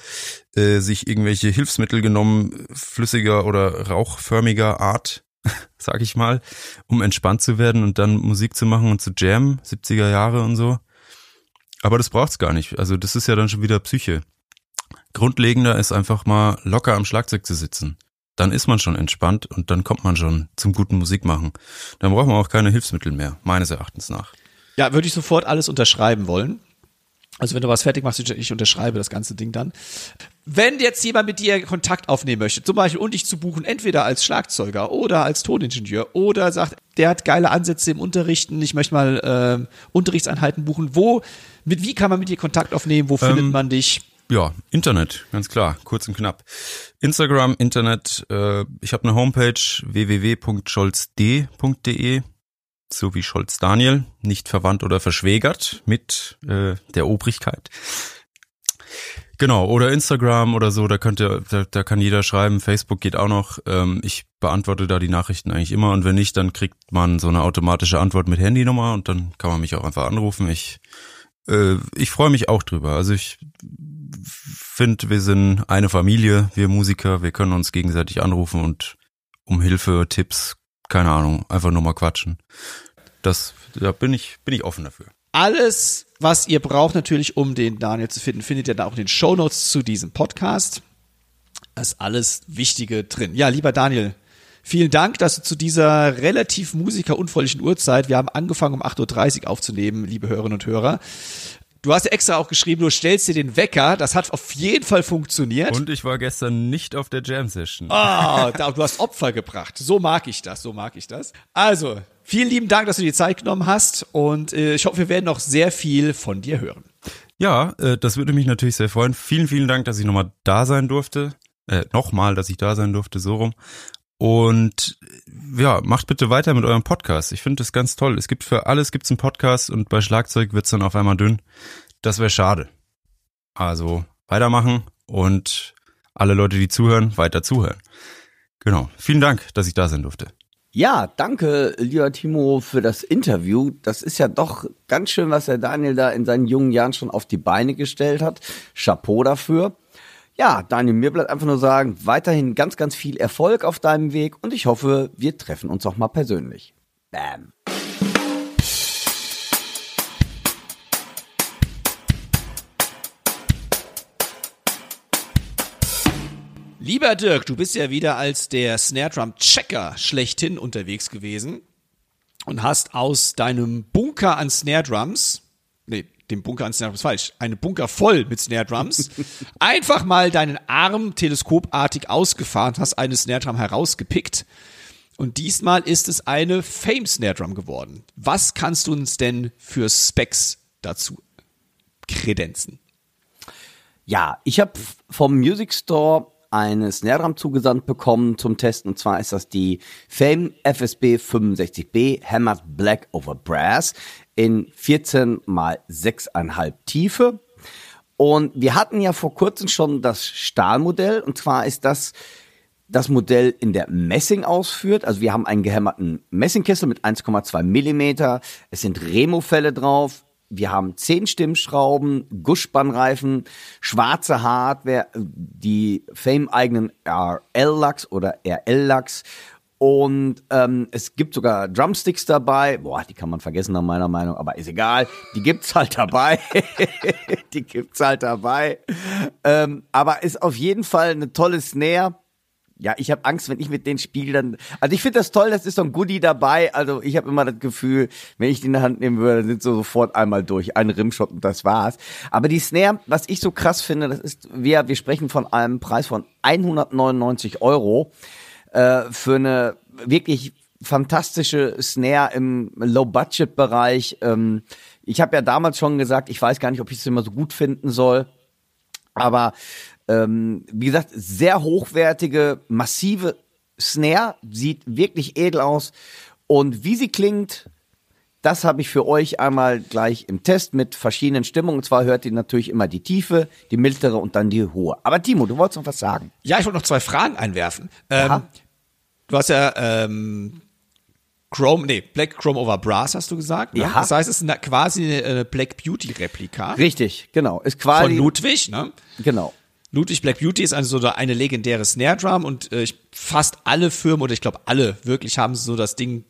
äh, sich irgendwelche Hilfsmittel genommen, flüssiger oder rauchförmiger Art, sag ich mal, um entspannt zu werden und dann Musik zu machen und zu jammen, 70er Jahre und so. Aber das braucht's gar nicht. Also das ist ja dann schon wieder Psyche. Grundlegender ist einfach mal locker am Schlagzeug zu sitzen. Dann ist man schon entspannt und dann kommt man schon zum guten Musikmachen. Dann braucht man auch keine Hilfsmittel mehr, meines Erachtens nach. Ja, würde ich sofort alles unterschreiben wollen. Also wenn du was fertig machst, ich unterschreibe das ganze Ding dann. Wenn jetzt jemand mit dir Kontakt aufnehmen möchte, zum Beispiel und dich zu buchen, entweder als Schlagzeuger oder als Toningenieur oder sagt, der hat geile Ansätze im Unterrichten, ich möchte mal äh, Unterrichtseinheiten buchen, wo, mit wie kann man mit dir Kontakt aufnehmen, wo findet ähm, man dich? Ja, Internet, ganz klar, kurz und knapp. Instagram, Internet, äh, ich habe eine Homepage www.scholzd.de so wie Scholz Daniel, nicht verwandt oder verschwägert mit äh, der Obrigkeit. Genau, oder Instagram oder so, da könnte, da, da kann jeder schreiben, Facebook geht auch noch. Ähm, ich beantworte da die Nachrichten eigentlich immer und wenn nicht, dann kriegt man so eine automatische Antwort mit Handynummer und dann kann man mich auch einfach anrufen. Ich, äh, ich freue mich auch drüber. Also ich finde, wir sind eine Familie, wir Musiker, wir können uns gegenseitig anrufen und um Hilfe, Tipps, keine Ahnung, einfach nur mal quatschen. Das, da bin ich, bin ich offen dafür. Alles, was ihr braucht natürlich, um den Daniel zu finden, findet ihr da auch in den Show Notes zu diesem Podcast. Da ist alles Wichtige drin. Ja, lieber Daniel, vielen Dank, dass du zu dieser relativ musikerunfreundlichen Uhrzeit, wir haben angefangen um 8.30 Uhr aufzunehmen, liebe Hörerinnen und Hörer, Du hast ja extra auch geschrieben, du stellst dir den Wecker. Das hat auf jeden Fall funktioniert. Und ich war gestern nicht auf der Jam Session. Ah, oh, du hast Opfer gebracht. So mag ich das, so mag ich das. Also, vielen lieben Dank, dass du dir Zeit genommen hast und äh, ich hoffe, wir werden noch sehr viel von dir hören. Ja, äh, das würde mich natürlich sehr freuen. Vielen, vielen Dank, dass ich nochmal da sein durfte. Äh, nochmal, dass ich da sein durfte, so rum. Und ja, macht bitte weiter mit eurem Podcast. Ich finde das ganz toll. Es gibt für alles gibt's einen Podcast und bei Schlagzeug wird's dann auf einmal dünn. Das wäre schade. Also weitermachen und alle Leute, die zuhören, weiter zuhören. Genau. Vielen Dank, dass ich da sein durfte. Ja, danke, lieber Timo, für das Interview. Das ist ja doch ganz schön, was der Daniel da in seinen jungen Jahren schon auf die Beine gestellt hat. Chapeau dafür. Ja, Daniel, mir bleibt einfach nur sagen, weiterhin ganz, ganz viel Erfolg auf deinem Weg und ich hoffe, wir treffen uns auch mal persönlich. Bam. Lieber Dirk, du bist ja wieder als der Snare Drum Checker schlechthin unterwegs gewesen und hast aus deinem Bunker an Snare Drums, nee, dem Bunker an Snare Drums falsch, eine Bunker voll mit Snare Drums, einfach mal deinen Arm teleskopartig ausgefahren, hast eine Snare Drum herausgepickt Und diesmal ist es eine Fame Snare Drum geworden. Was kannst du uns denn für Specs dazu kredenzen? Ja, ich habe vom Music Store eine Snare Drum zugesandt bekommen zum Testen. Und zwar ist das die Fame FSB 65B Hammered Black over Brass in 14 mal 6,5 Tiefe. Und wir hatten ja vor kurzem schon das Stahlmodell. Und zwar ist das das Modell in der Messing ausführt. Also wir haben einen gehämmerten Messingkessel mit 1,2 Millimeter. Es sind Remo-Fälle drauf. Wir haben zehn Stimmschrauben, Gussspannreifen, schwarze Hardware, die Fame-eigenen RL-Lachs oder RL-Lachs. Und ähm, es gibt sogar Drumsticks dabei. Boah, die kann man vergessen nach meiner Meinung, aber ist egal. Die gibt's halt dabei. die gibt's halt dabei. Ähm, aber ist auf jeden Fall eine tolle Snare ja, ich habe Angst, wenn ich mit denen spiele, dann. Also ich finde das toll, das ist so ein Goodie dabei. Also ich habe immer das Gefühl, wenn ich die in der Hand nehmen würde, sind so sofort einmal durch, ein Rimshot und das war's. Aber die Snare, was ich so krass finde, das ist, wir, wir sprechen von einem Preis von 199 Euro äh, für eine wirklich fantastische Snare im Low-Budget-Bereich. Ähm, ich habe ja damals schon gesagt, ich weiß gar nicht, ob ich es immer so gut finden soll. Aber ähm, wie gesagt, sehr hochwertige, massive Snare, sieht wirklich edel aus. Und wie sie klingt, das habe ich für euch einmal gleich im Test mit verschiedenen Stimmungen. Und zwar hört ihr natürlich immer die tiefe, die mittlere und dann die hohe. Aber Timo, du wolltest noch was sagen. Ja, ich wollte noch zwei Fragen einwerfen. Ähm, du hast ja ähm, Chrome, nee, Black Chrome over Brass hast du gesagt. Ne? Ja. Das heißt, es ist eine, quasi eine Black Beauty Replika Richtig, genau. Ist quasi. von Ludwig. Ne? Genau. Ludwig Black Beauty ist also so eine legendäre Snare Drum und äh, ich, fast alle Firmen oder ich glaube alle wirklich haben so das Ding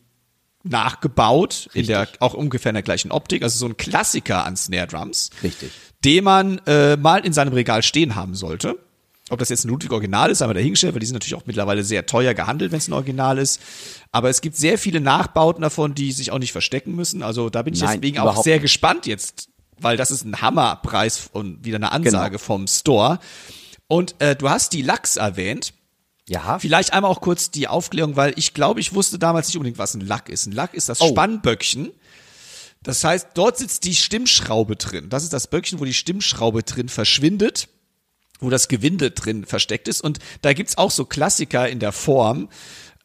nachgebaut in der auch ungefähr in der gleichen Optik, also so ein Klassiker an Snare Drums, Richtig. den man äh, mal in seinem Regal stehen haben sollte. Ob das jetzt ein Ludwig Original ist, haben wir dahingestellt, weil die sind natürlich auch mittlerweile sehr teuer gehandelt, wenn es ein Original ist. Aber es gibt sehr viele Nachbauten davon, die sich auch nicht verstecken müssen. Also da bin ich Nein, deswegen auch sehr gespannt jetzt, weil das ist ein Hammerpreis und wieder eine Ansage Genau. vom Store. Und äh, du hast die Lachs erwähnt. Ja. Vielleicht einmal auch kurz die Aufklärung, weil ich glaube, ich wusste damals nicht unbedingt, was ein Lack ist. Ein Lack ist das Oh. Spannböckchen. Das heißt, dort sitzt die Stimmschraube drin. Das ist das Böckchen, wo die Stimmschraube drin verschwindet, wo das Gewinde drin versteckt ist. Und da gibt's auch so Klassiker in der Form.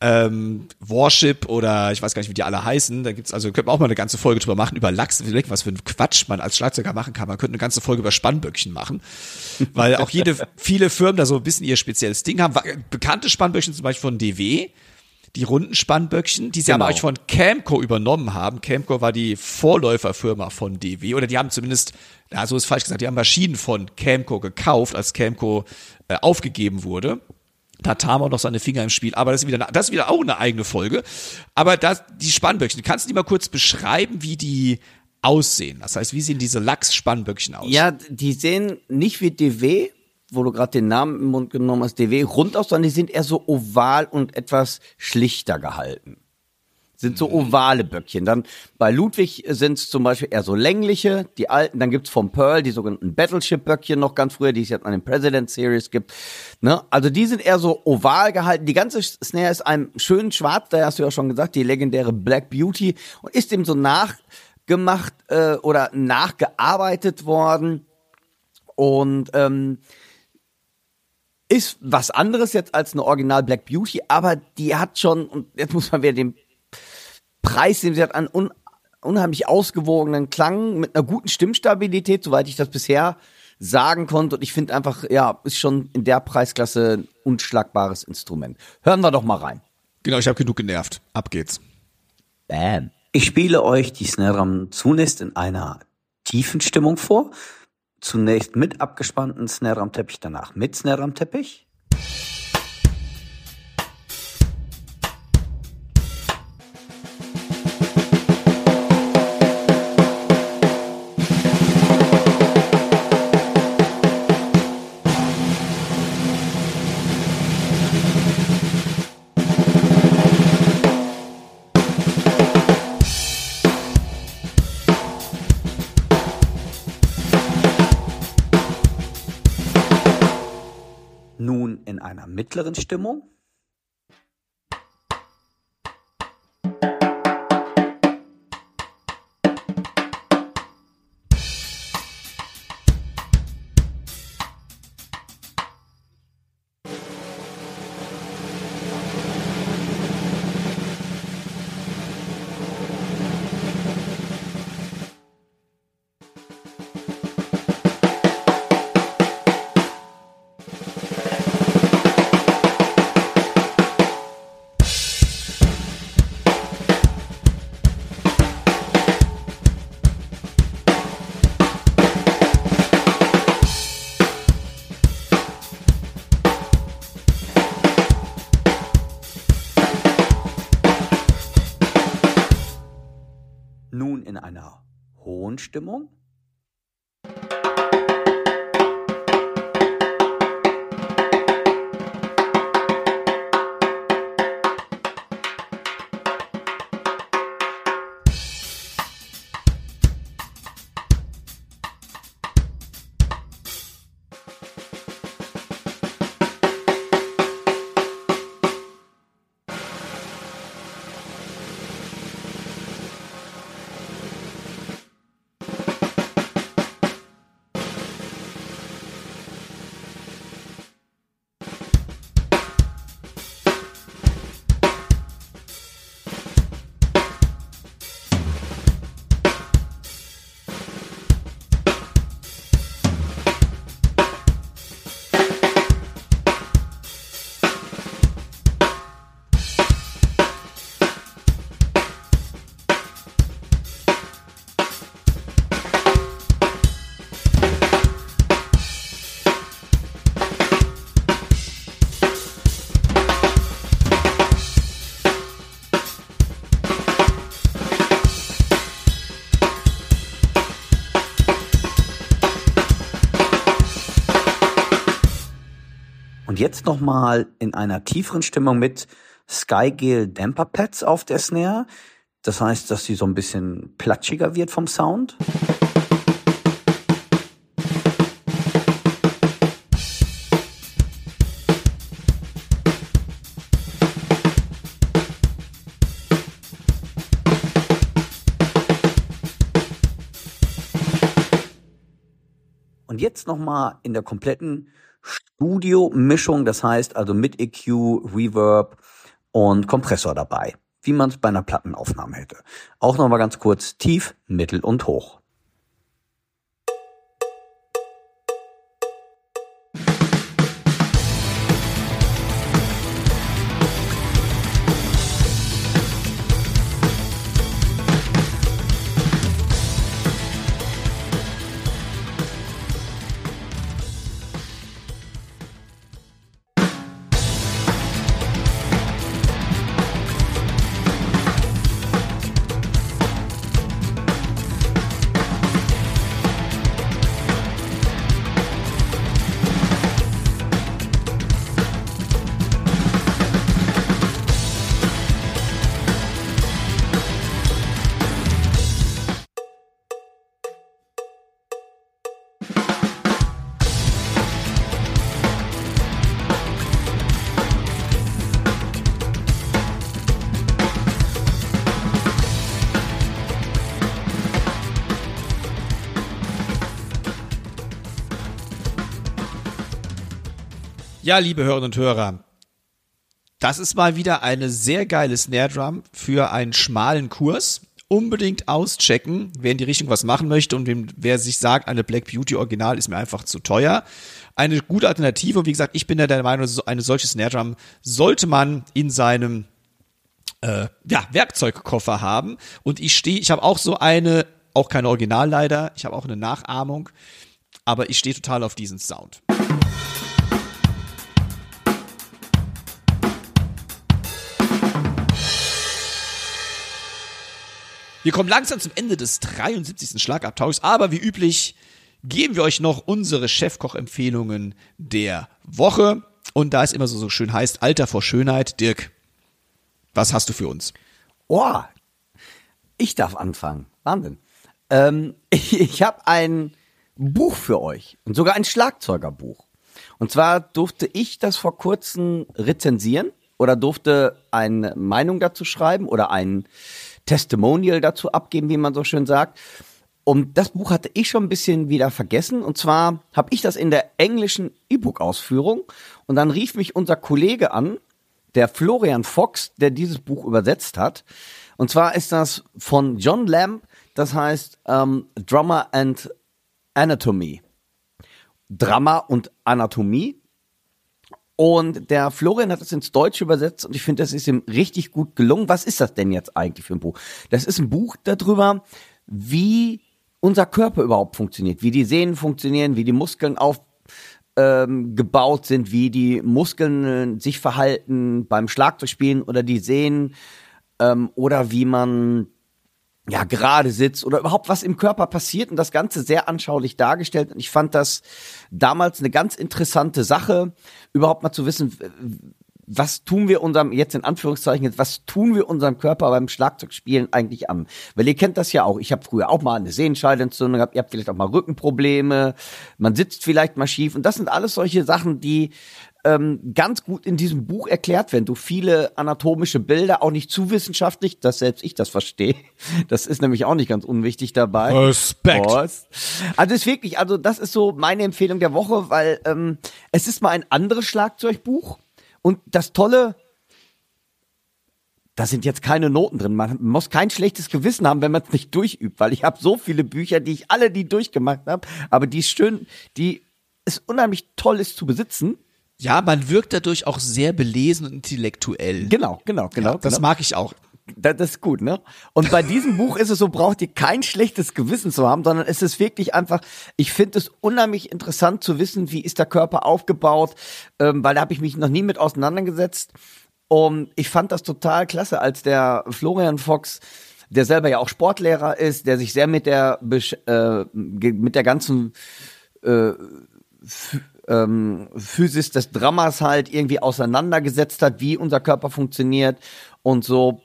Ähm, Warship oder ich weiß gar nicht, wie die alle heißen. Da gibt's also, könnte man auch mal eine ganze Folge drüber machen, über Lachs. Was für ein Quatsch man als Schlagzeuger machen kann. Man könnte eine ganze Folge über Spannböckchen machen. Weil auch jede, viele Firmen da so ein bisschen ihr spezielles Ding haben. Bekannte Spannböckchen zum Beispiel von DW, die runden Spannböckchen, die sie Genau. aber euch von Camco übernommen haben. Camco war die Vorläuferfirma von DW oder die haben zumindest, ja, so ist falsch gesagt, die haben Maschinen von Camco gekauft, als Camco äh, aufgegeben wurde. Hat Tamo noch seine Finger im Spiel, aber das ist wieder, das ist wieder auch eine eigene Folge. Aber das, die Spannböckchen, kannst du die mal kurz beschreiben, wie die aussehen? Das heißt, wie sehen diese Lachs-Spannböckchen aus? Ja, die sehen nicht wie DW, wo du gerade den Namen im Mund genommen hast, DW, rund aus, sondern die sind eher so oval und etwas schlichter gehalten. Sind so ovale Böckchen. Dann bei Ludwig sind es zum Beispiel eher so längliche, die alten. Dann gibt's vom Pearl die sogenannten Battleship-Böckchen noch ganz früher, die es jetzt an den President Series gibt. Ne? Also die sind eher so oval gehalten. Die ganze Snare ist einem schön schwarz, da hast du ja schon gesagt, die legendäre Black Beauty und ist dem so nachgemacht äh, oder nachgearbeitet worden. Und ähm, ist was anderes jetzt als eine Original Black Beauty, aber die hat schon, und jetzt muss man wieder den Preis sehen, sie hat einen un, unheimlich ausgewogenen Klang mit einer guten Stimmstabilität, soweit ich das bisher sagen konnte. Und ich finde einfach, ja, ist schon in der Preisklasse ein unschlagbares Instrument. Hören wir doch mal rein. Genau, ich habe genug genervt. Ab geht's. Bam. Ich spiele euch die Snare Drum zunächst in einer tiefen Stimmung vor. Zunächst mit abgespannten Snare Drum Teppich, danach mit Snare Drum Teppich. Nun hohen nochmal in einer tieferen Stimmung mit Skygale Damper Pads auf der Snare. Das heißt, dass sie so ein bisschen platschiger wird vom Sound. Und jetzt nochmal in der kompletten Studio-Mischung, das heißt also mit EQ, Reverb und Kompressor dabei, wie man es bei einer Plattenaufnahme hätte. Auch nochmal ganz kurz tief, mittel und hoch. Ja, liebe Hörerinnen und Hörer, das ist mal wieder eine sehr geile Snare Drum für einen schmalen Kurs. Unbedingt auschecken, wer in die Richtung was machen möchte und wem, wer sich sagt, eine Black Beauty Original ist mir einfach zu teuer. Eine gute Alternative und wie gesagt, ich bin ja der Meinung, eine solche Snare Drum sollte man in seinem äh, ja, Werkzeugkoffer haben. Und ich stehe, ich habe auch so eine, auch keine Original leider, ich habe auch eine Nachahmung, aber ich stehe total auf diesen Sound. Wir kommen langsam zum Ende des 73. Schlagabtauschs, aber wie üblich geben wir euch noch unsere Chefkoch-Empfehlungen der Woche. Und da es immer so, so schön heißt, Alter vor Schönheit, Dirk, was hast du für uns? Oh, ich darf anfangen. Wahnsinn. Ähm, ich ich habe ein Buch für euch und sogar ein Schlagzeugerbuch. Und zwar durfte ich das vor kurzem rezensieren oder durfte eine Meinung dazu schreiben oder ein Testimonial dazu abgeben, wie man so schön sagt. Und das Buch hatte ich schon ein bisschen wieder vergessen. Und zwar habe ich das in der englischen E-Book-Ausführung. Und dann rief mich unser Kollege an, der Florian Fox, der dieses Buch übersetzt hat. Und zwar ist das von John Lamb, das heißt ähm, Drummer and Anatomy. Drama und Anatomie. Und der Florian hat es ins Deutsche übersetzt und ich finde, das ist ihm richtig gut gelungen. Was ist das denn jetzt eigentlich für ein Buch? Das ist ein Buch darüber, wie unser Körper überhaupt funktioniert, wie die Sehnen funktionieren, wie die Muskeln aufgebaut ähm, gebaut sind, wie die Muskeln äh, sich verhalten beim Schlagzeugspielen oder die Sehnen ähm, oder wie man ja, gerade sitzt oder überhaupt was im Körper passiert und das Ganze sehr anschaulich dargestellt. Und ich fand das damals eine ganz interessante Sache, überhaupt mal zu wissen, was tun wir unserem, jetzt in Anführungszeichen, was tun wir unserem Körper beim Schlagzeugspielen eigentlich an? Weil ihr kennt das ja auch. Ich habe früher auch mal eine Sehenscheidentzündung gehabt, ihr habt vielleicht auch mal Rückenprobleme, man sitzt vielleicht mal schief. Und das sind alles solche Sachen, die ähm, ganz gut in diesem Buch erklärt werden. Du viele anatomische Bilder, auch nicht zu wissenschaftlich, dass selbst ich das verstehe. Das ist nämlich auch nicht ganz unwichtig dabei. Respekt. Also ist wirklich, also das ist so meine Empfehlung der Woche, weil ähm, es ist mal ein anderes Schlagzeugbuch und das Tolle, da sind jetzt keine Noten drin. Man muss kein schlechtes Gewissen haben, wenn man es nicht durchübt, weil ich habe so viele Bücher, die ich alle die durchgemacht habe, aber die ist schön, die ist unheimlich toll ist zu besitzen. Ja, man wirkt dadurch auch sehr belesen und intellektuell. Genau, genau, genau. Ja, das genau. mag ich auch. Das, ist gut, ne? Und bei diesem Buch ist es so, braucht ihr kein schlechtes Gewissen zu haben, sondern es ist wirklich einfach, ich finde es unheimlich interessant zu wissen, wie ist der Körper aufgebaut, ähm, weil da habe ich mich noch nie mit auseinandergesetzt. Und ich fand das total klasse, als der Florian Fox, der selber ja auch Sportlehrer ist, der sich sehr mit der äh, mit der ganzen äh, ähm, Physis des Dramas halt irgendwie auseinandergesetzt hat, wie unser Körper funktioniert und so.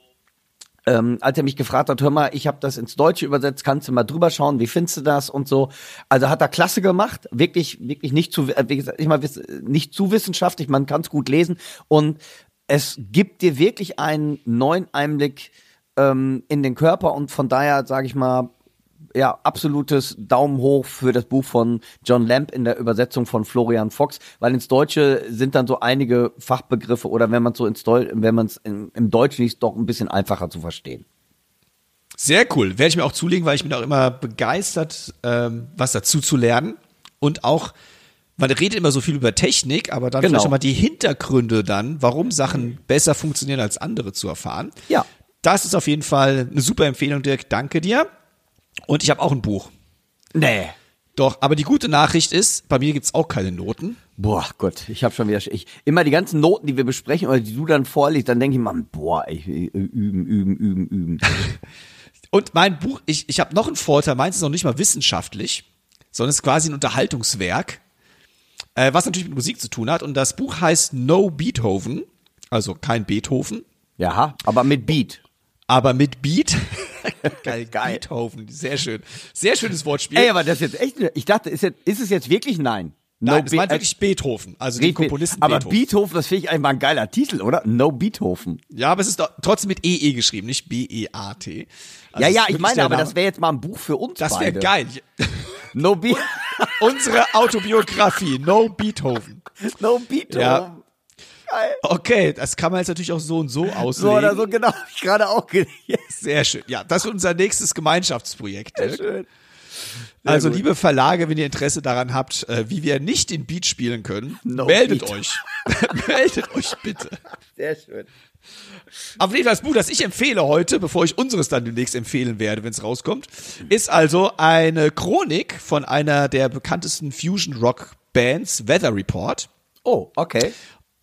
Ähm, als er mich gefragt hat, hör mal, ich habe das ins Deutsche übersetzt, kannst du mal drüber schauen, wie findest du das? und so. Also hat er klasse gemacht, wirklich, wirklich nicht zu, äh, wie gesagt, ich mal, nicht zu wissenschaftlich, man kann es gut lesen. Und es gibt dir wirklich einen neuen Einblick ähm, in den Körper und von daher sage ich mal, ja, absolutes Daumen hoch für das Buch von John Lamb in der Übersetzung von Florian Fox, weil ins Deutsche sind dann so einige Fachbegriffe oder wenn man so ins Deu wenn man es im Deutschen liest, doch ein bisschen einfacher zu verstehen. Sehr cool. Werde ich mir auch zulegen, weil ich bin auch immer begeistert, ähm, was dazu zu lernen. Und auch, man redet immer so viel über Technik, aber dann Genau. vielleicht auch mal die Hintergründe dann, warum Sachen besser funktionieren als andere zu erfahren. Ja. Das ist auf jeden Fall eine super Empfehlung, Dirk. Danke dir. Und ich habe auch ein Buch. Nee. Doch, aber die gute Nachricht ist, bei mir gibt's auch keine Noten. Boah, Gott, ich habe schon wieder ich immer die ganzen Noten, die wir besprechen oder die du dann vorliest, dann denke ich mal, boah, ey, üben, üben, üben, üben. Und mein Buch, ich, ich habe noch einen Vorteil, meins ist noch nicht mal wissenschaftlich, sondern es ist quasi ein Unterhaltungswerk, äh, was natürlich mit Musik zu tun hat. Und das Buch heißt No Beethoven, also kein Beethoven, ja, aber mit Beat. Aber mit Beat. Geil, Geil. Beethoven, sehr schön. Sehr schönes Wortspiel. Ey, aber das ist jetzt echt, ich dachte, ist, jetzt, ist es jetzt wirklich nein? Nein, das Be- meint wirklich Beethoven, also den Red- Komponisten Aber Beethoven. Beethoven, das finde ich eigentlich mal ein geiler Titel, oder? No Beethoven. Ja, aber es ist trotzdem mit EE geschrieben, nicht B-E-A-T. Also ja, ja, ich meine, aber Name. das wäre jetzt mal ein Buch für uns Das wäre geil. No, Be Unsere Autobiografie, No Beethoven. no Beethoven. Ja. Geil. Okay, das kann man jetzt natürlich auch so und so auslegen. So oder so, genau, hab ich gerade auch gelesen. Sehr schön. Ja, das ist unser nächstes Gemeinschaftsprojekt. Dirk. Schön. also, gut. liebe Verlage, wenn ihr Interesse daran habt, äh, wie wir nicht den Beat spielen können, No meldet Beat. euch. meldet euch bitte. Sehr schön. Auf jeden Fall das Buch, das ich empfehle heute, bevor ich unseres dann demnächst empfehlen werde, wenn es rauskommt, ist also eine Chronik von einer der bekanntesten Fusion Rock Bands, Weather Report. Oh, okay.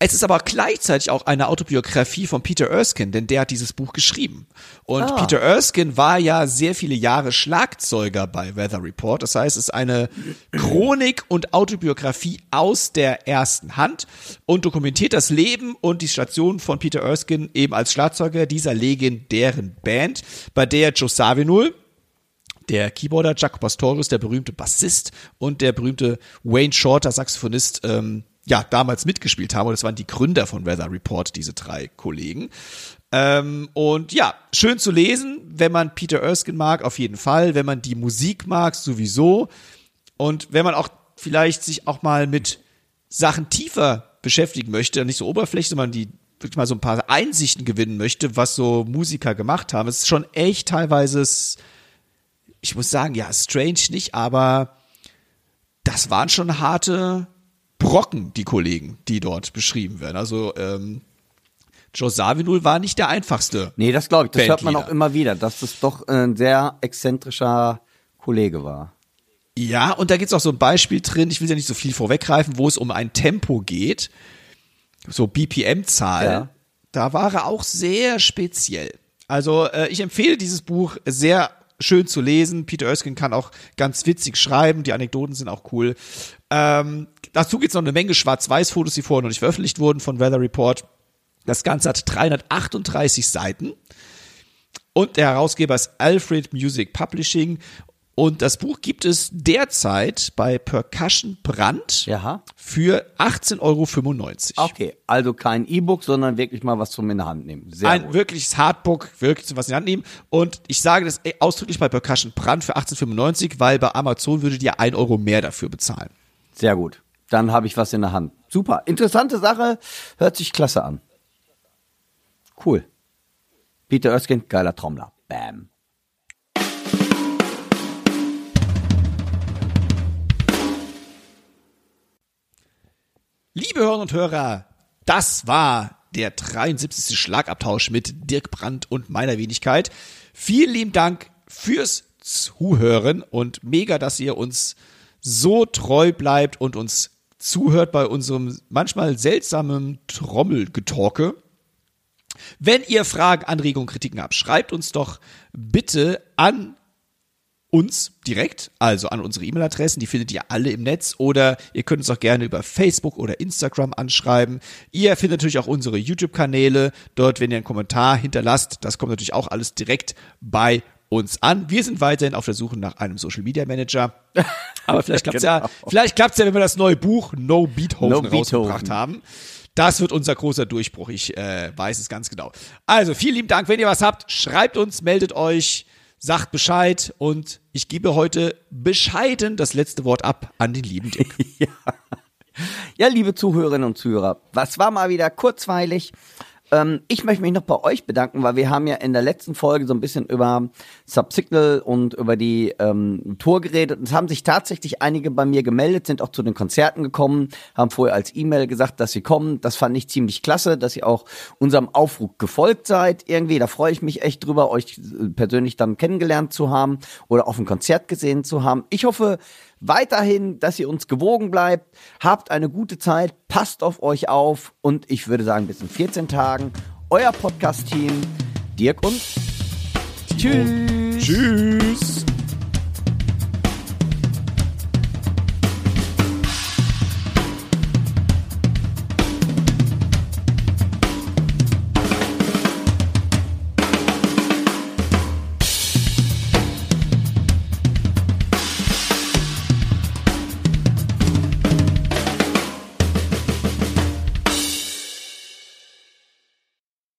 Es ist aber gleichzeitig auch eine Autobiografie von Peter Erskine, denn der hat dieses Buch geschrieben. Und Ah. Peter Erskine war ja sehr viele Jahre Schlagzeuger bei Weather Report. Das heißt, es ist eine Chronik und Autobiografie aus der ersten Hand und dokumentiert das Leben und die Station von Peter Erskine eben als Schlagzeuger dieser legendären Band, bei der Joe Zawinul, der Keyboarder Jaco Pastorius, der berühmte Bassist und der berühmte Wayne Shorter, Saxophonist, ähm, ja, damals mitgespielt haben. Und das waren die Gründer von Weather Report, diese drei Kollegen. Ähm, und ja, schön zu lesen, wenn man Peter Erskine mag, auf jeden Fall. Wenn man die Musik mag, sowieso. Und wenn man auch vielleicht sich auch mal mit Sachen tiefer beschäftigen möchte, nicht so oberflächlich, sondern die wirklich mal so ein paar Einsichten gewinnen möchte, was so Musiker gemacht haben. Es ist schon echt teilweise ich muss sagen, ja, strange nicht, aber das waren schon harte Brocken, die Kollegen, die dort beschrieben werden. Also ähm, Joe Zawinul war nicht der einfachste. Nee, das glaube ich. Das hört man Bandleader. auch immer wieder, dass das doch ein sehr exzentrischer Kollege war. Ja, und da gibt's auch so ein Beispiel drin, ich will ja nicht so viel vorweggreifen, wo es um ein Tempo geht, so BPM-Zahl. Ja. Da war er auch sehr speziell. Also äh, ich empfehle dieses Buch sehr schön zu lesen. Peter Erskine kann auch ganz witzig schreiben. Die Anekdoten sind auch cool. Ähm, dazu gibt's noch eine Menge Schwarz-Weiß-Fotos, die vorher noch nicht veröffentlicht wurden von Weather Report. Das Ganze hat 338 Seiten. Und der Herausgeber ist Alfred Music Publishing. Und das Buch gibt es derzeit bei Percussion Brand Ja. für 18,95 Euro. Okay, also kein E-Book, sondern wirklich mal was zum in der Hand nehmen. Sehr Ein gut. wirkliches Hardbook, wirklich was in die Hand nehmen. Und ich sage das ausdrücklich bei Percussion Brand für 18,95, weil bei Amazon würdet ihr 1 Euro mehr dafür bezahlen. Sehr gut. Dann habe ich was in der Hand. Super. Interessante Sache. Hört sich klasse an. Cool. Peter Erskine, geiler Trommler. Bam. Liebe Hörer und Hörer, das war der 73. Schlagabtausch mit Dirk Brandt und meiner Wenigkeit. Vielen lieben Dank fürs Zuhören und mega, dass ihr uns so treu bleibt und uns zuhört bei unserem manchmal seltsamen Trommelgetorke. Wenn ihr Fragen, Anregungen, Kritiken habt, schreibt uns doch bitte an uns direkt, also an unsere E-Mail-Adressen, die findet ihr alle im Netz oder ihr könnt uns auch gerne über Facebook oder Instagram anschreiben. Ihr findet natürlich auch unsere YouTube-Kanäle, dort, wenn ihr einen Kommentar hinterlasst, das kommt natürlich auch alles direkt bei uns an. Wir sind weiterhin auf der Suche nach einem Social Media Manager. Aber vielleicht klappt's ja, vielleicht klappt's ja, wenn wir das neue Buch No Beethoven No Beethoven. rausgebracht haben. Das wird unser großer Durchbruch. Ich äh, weiß es ganz genau. Also, vielen lieben Dank. Wenn ihr was habt, schreibt uns, meldet euch, sagt Bescheid und ich gebe heute bescheiden das letzte Wort ab an den lieben Dirk. Ja, liebe Zuhörerinnen und Zuhörer, was war mal wieder kurzweilig. Ähm, ich möchte mich noch bei euch bedanken, weil wir haben ja in der letzten Folge so ein bisschen über Subsignal und über die ähm, Tour geredet. Es haben sich tatsächlich einige bei mir gemeldet, sind auch zu den Konzerten gekommen, haben vorher als E-Mail gesagt, dass sie kommen. Das fand ich ziemlich klasse, dass ihr auch unserem Aufruf gefolgt seid. Irgendwie, da freue ich mich echt drüber, euch äh, persönlich dann kennengelernt zu haben oder auf ein Konzert gesehen zu haben. Ich hoffe, weiterhin, dass ihr uns gewogen bleibt. Habt eine gute Zeit, passt auf euch auf und ich würde sagen, bis in 14 Tagen. Euer Podcast-Team, Dirk und Tschüss. Tschüss.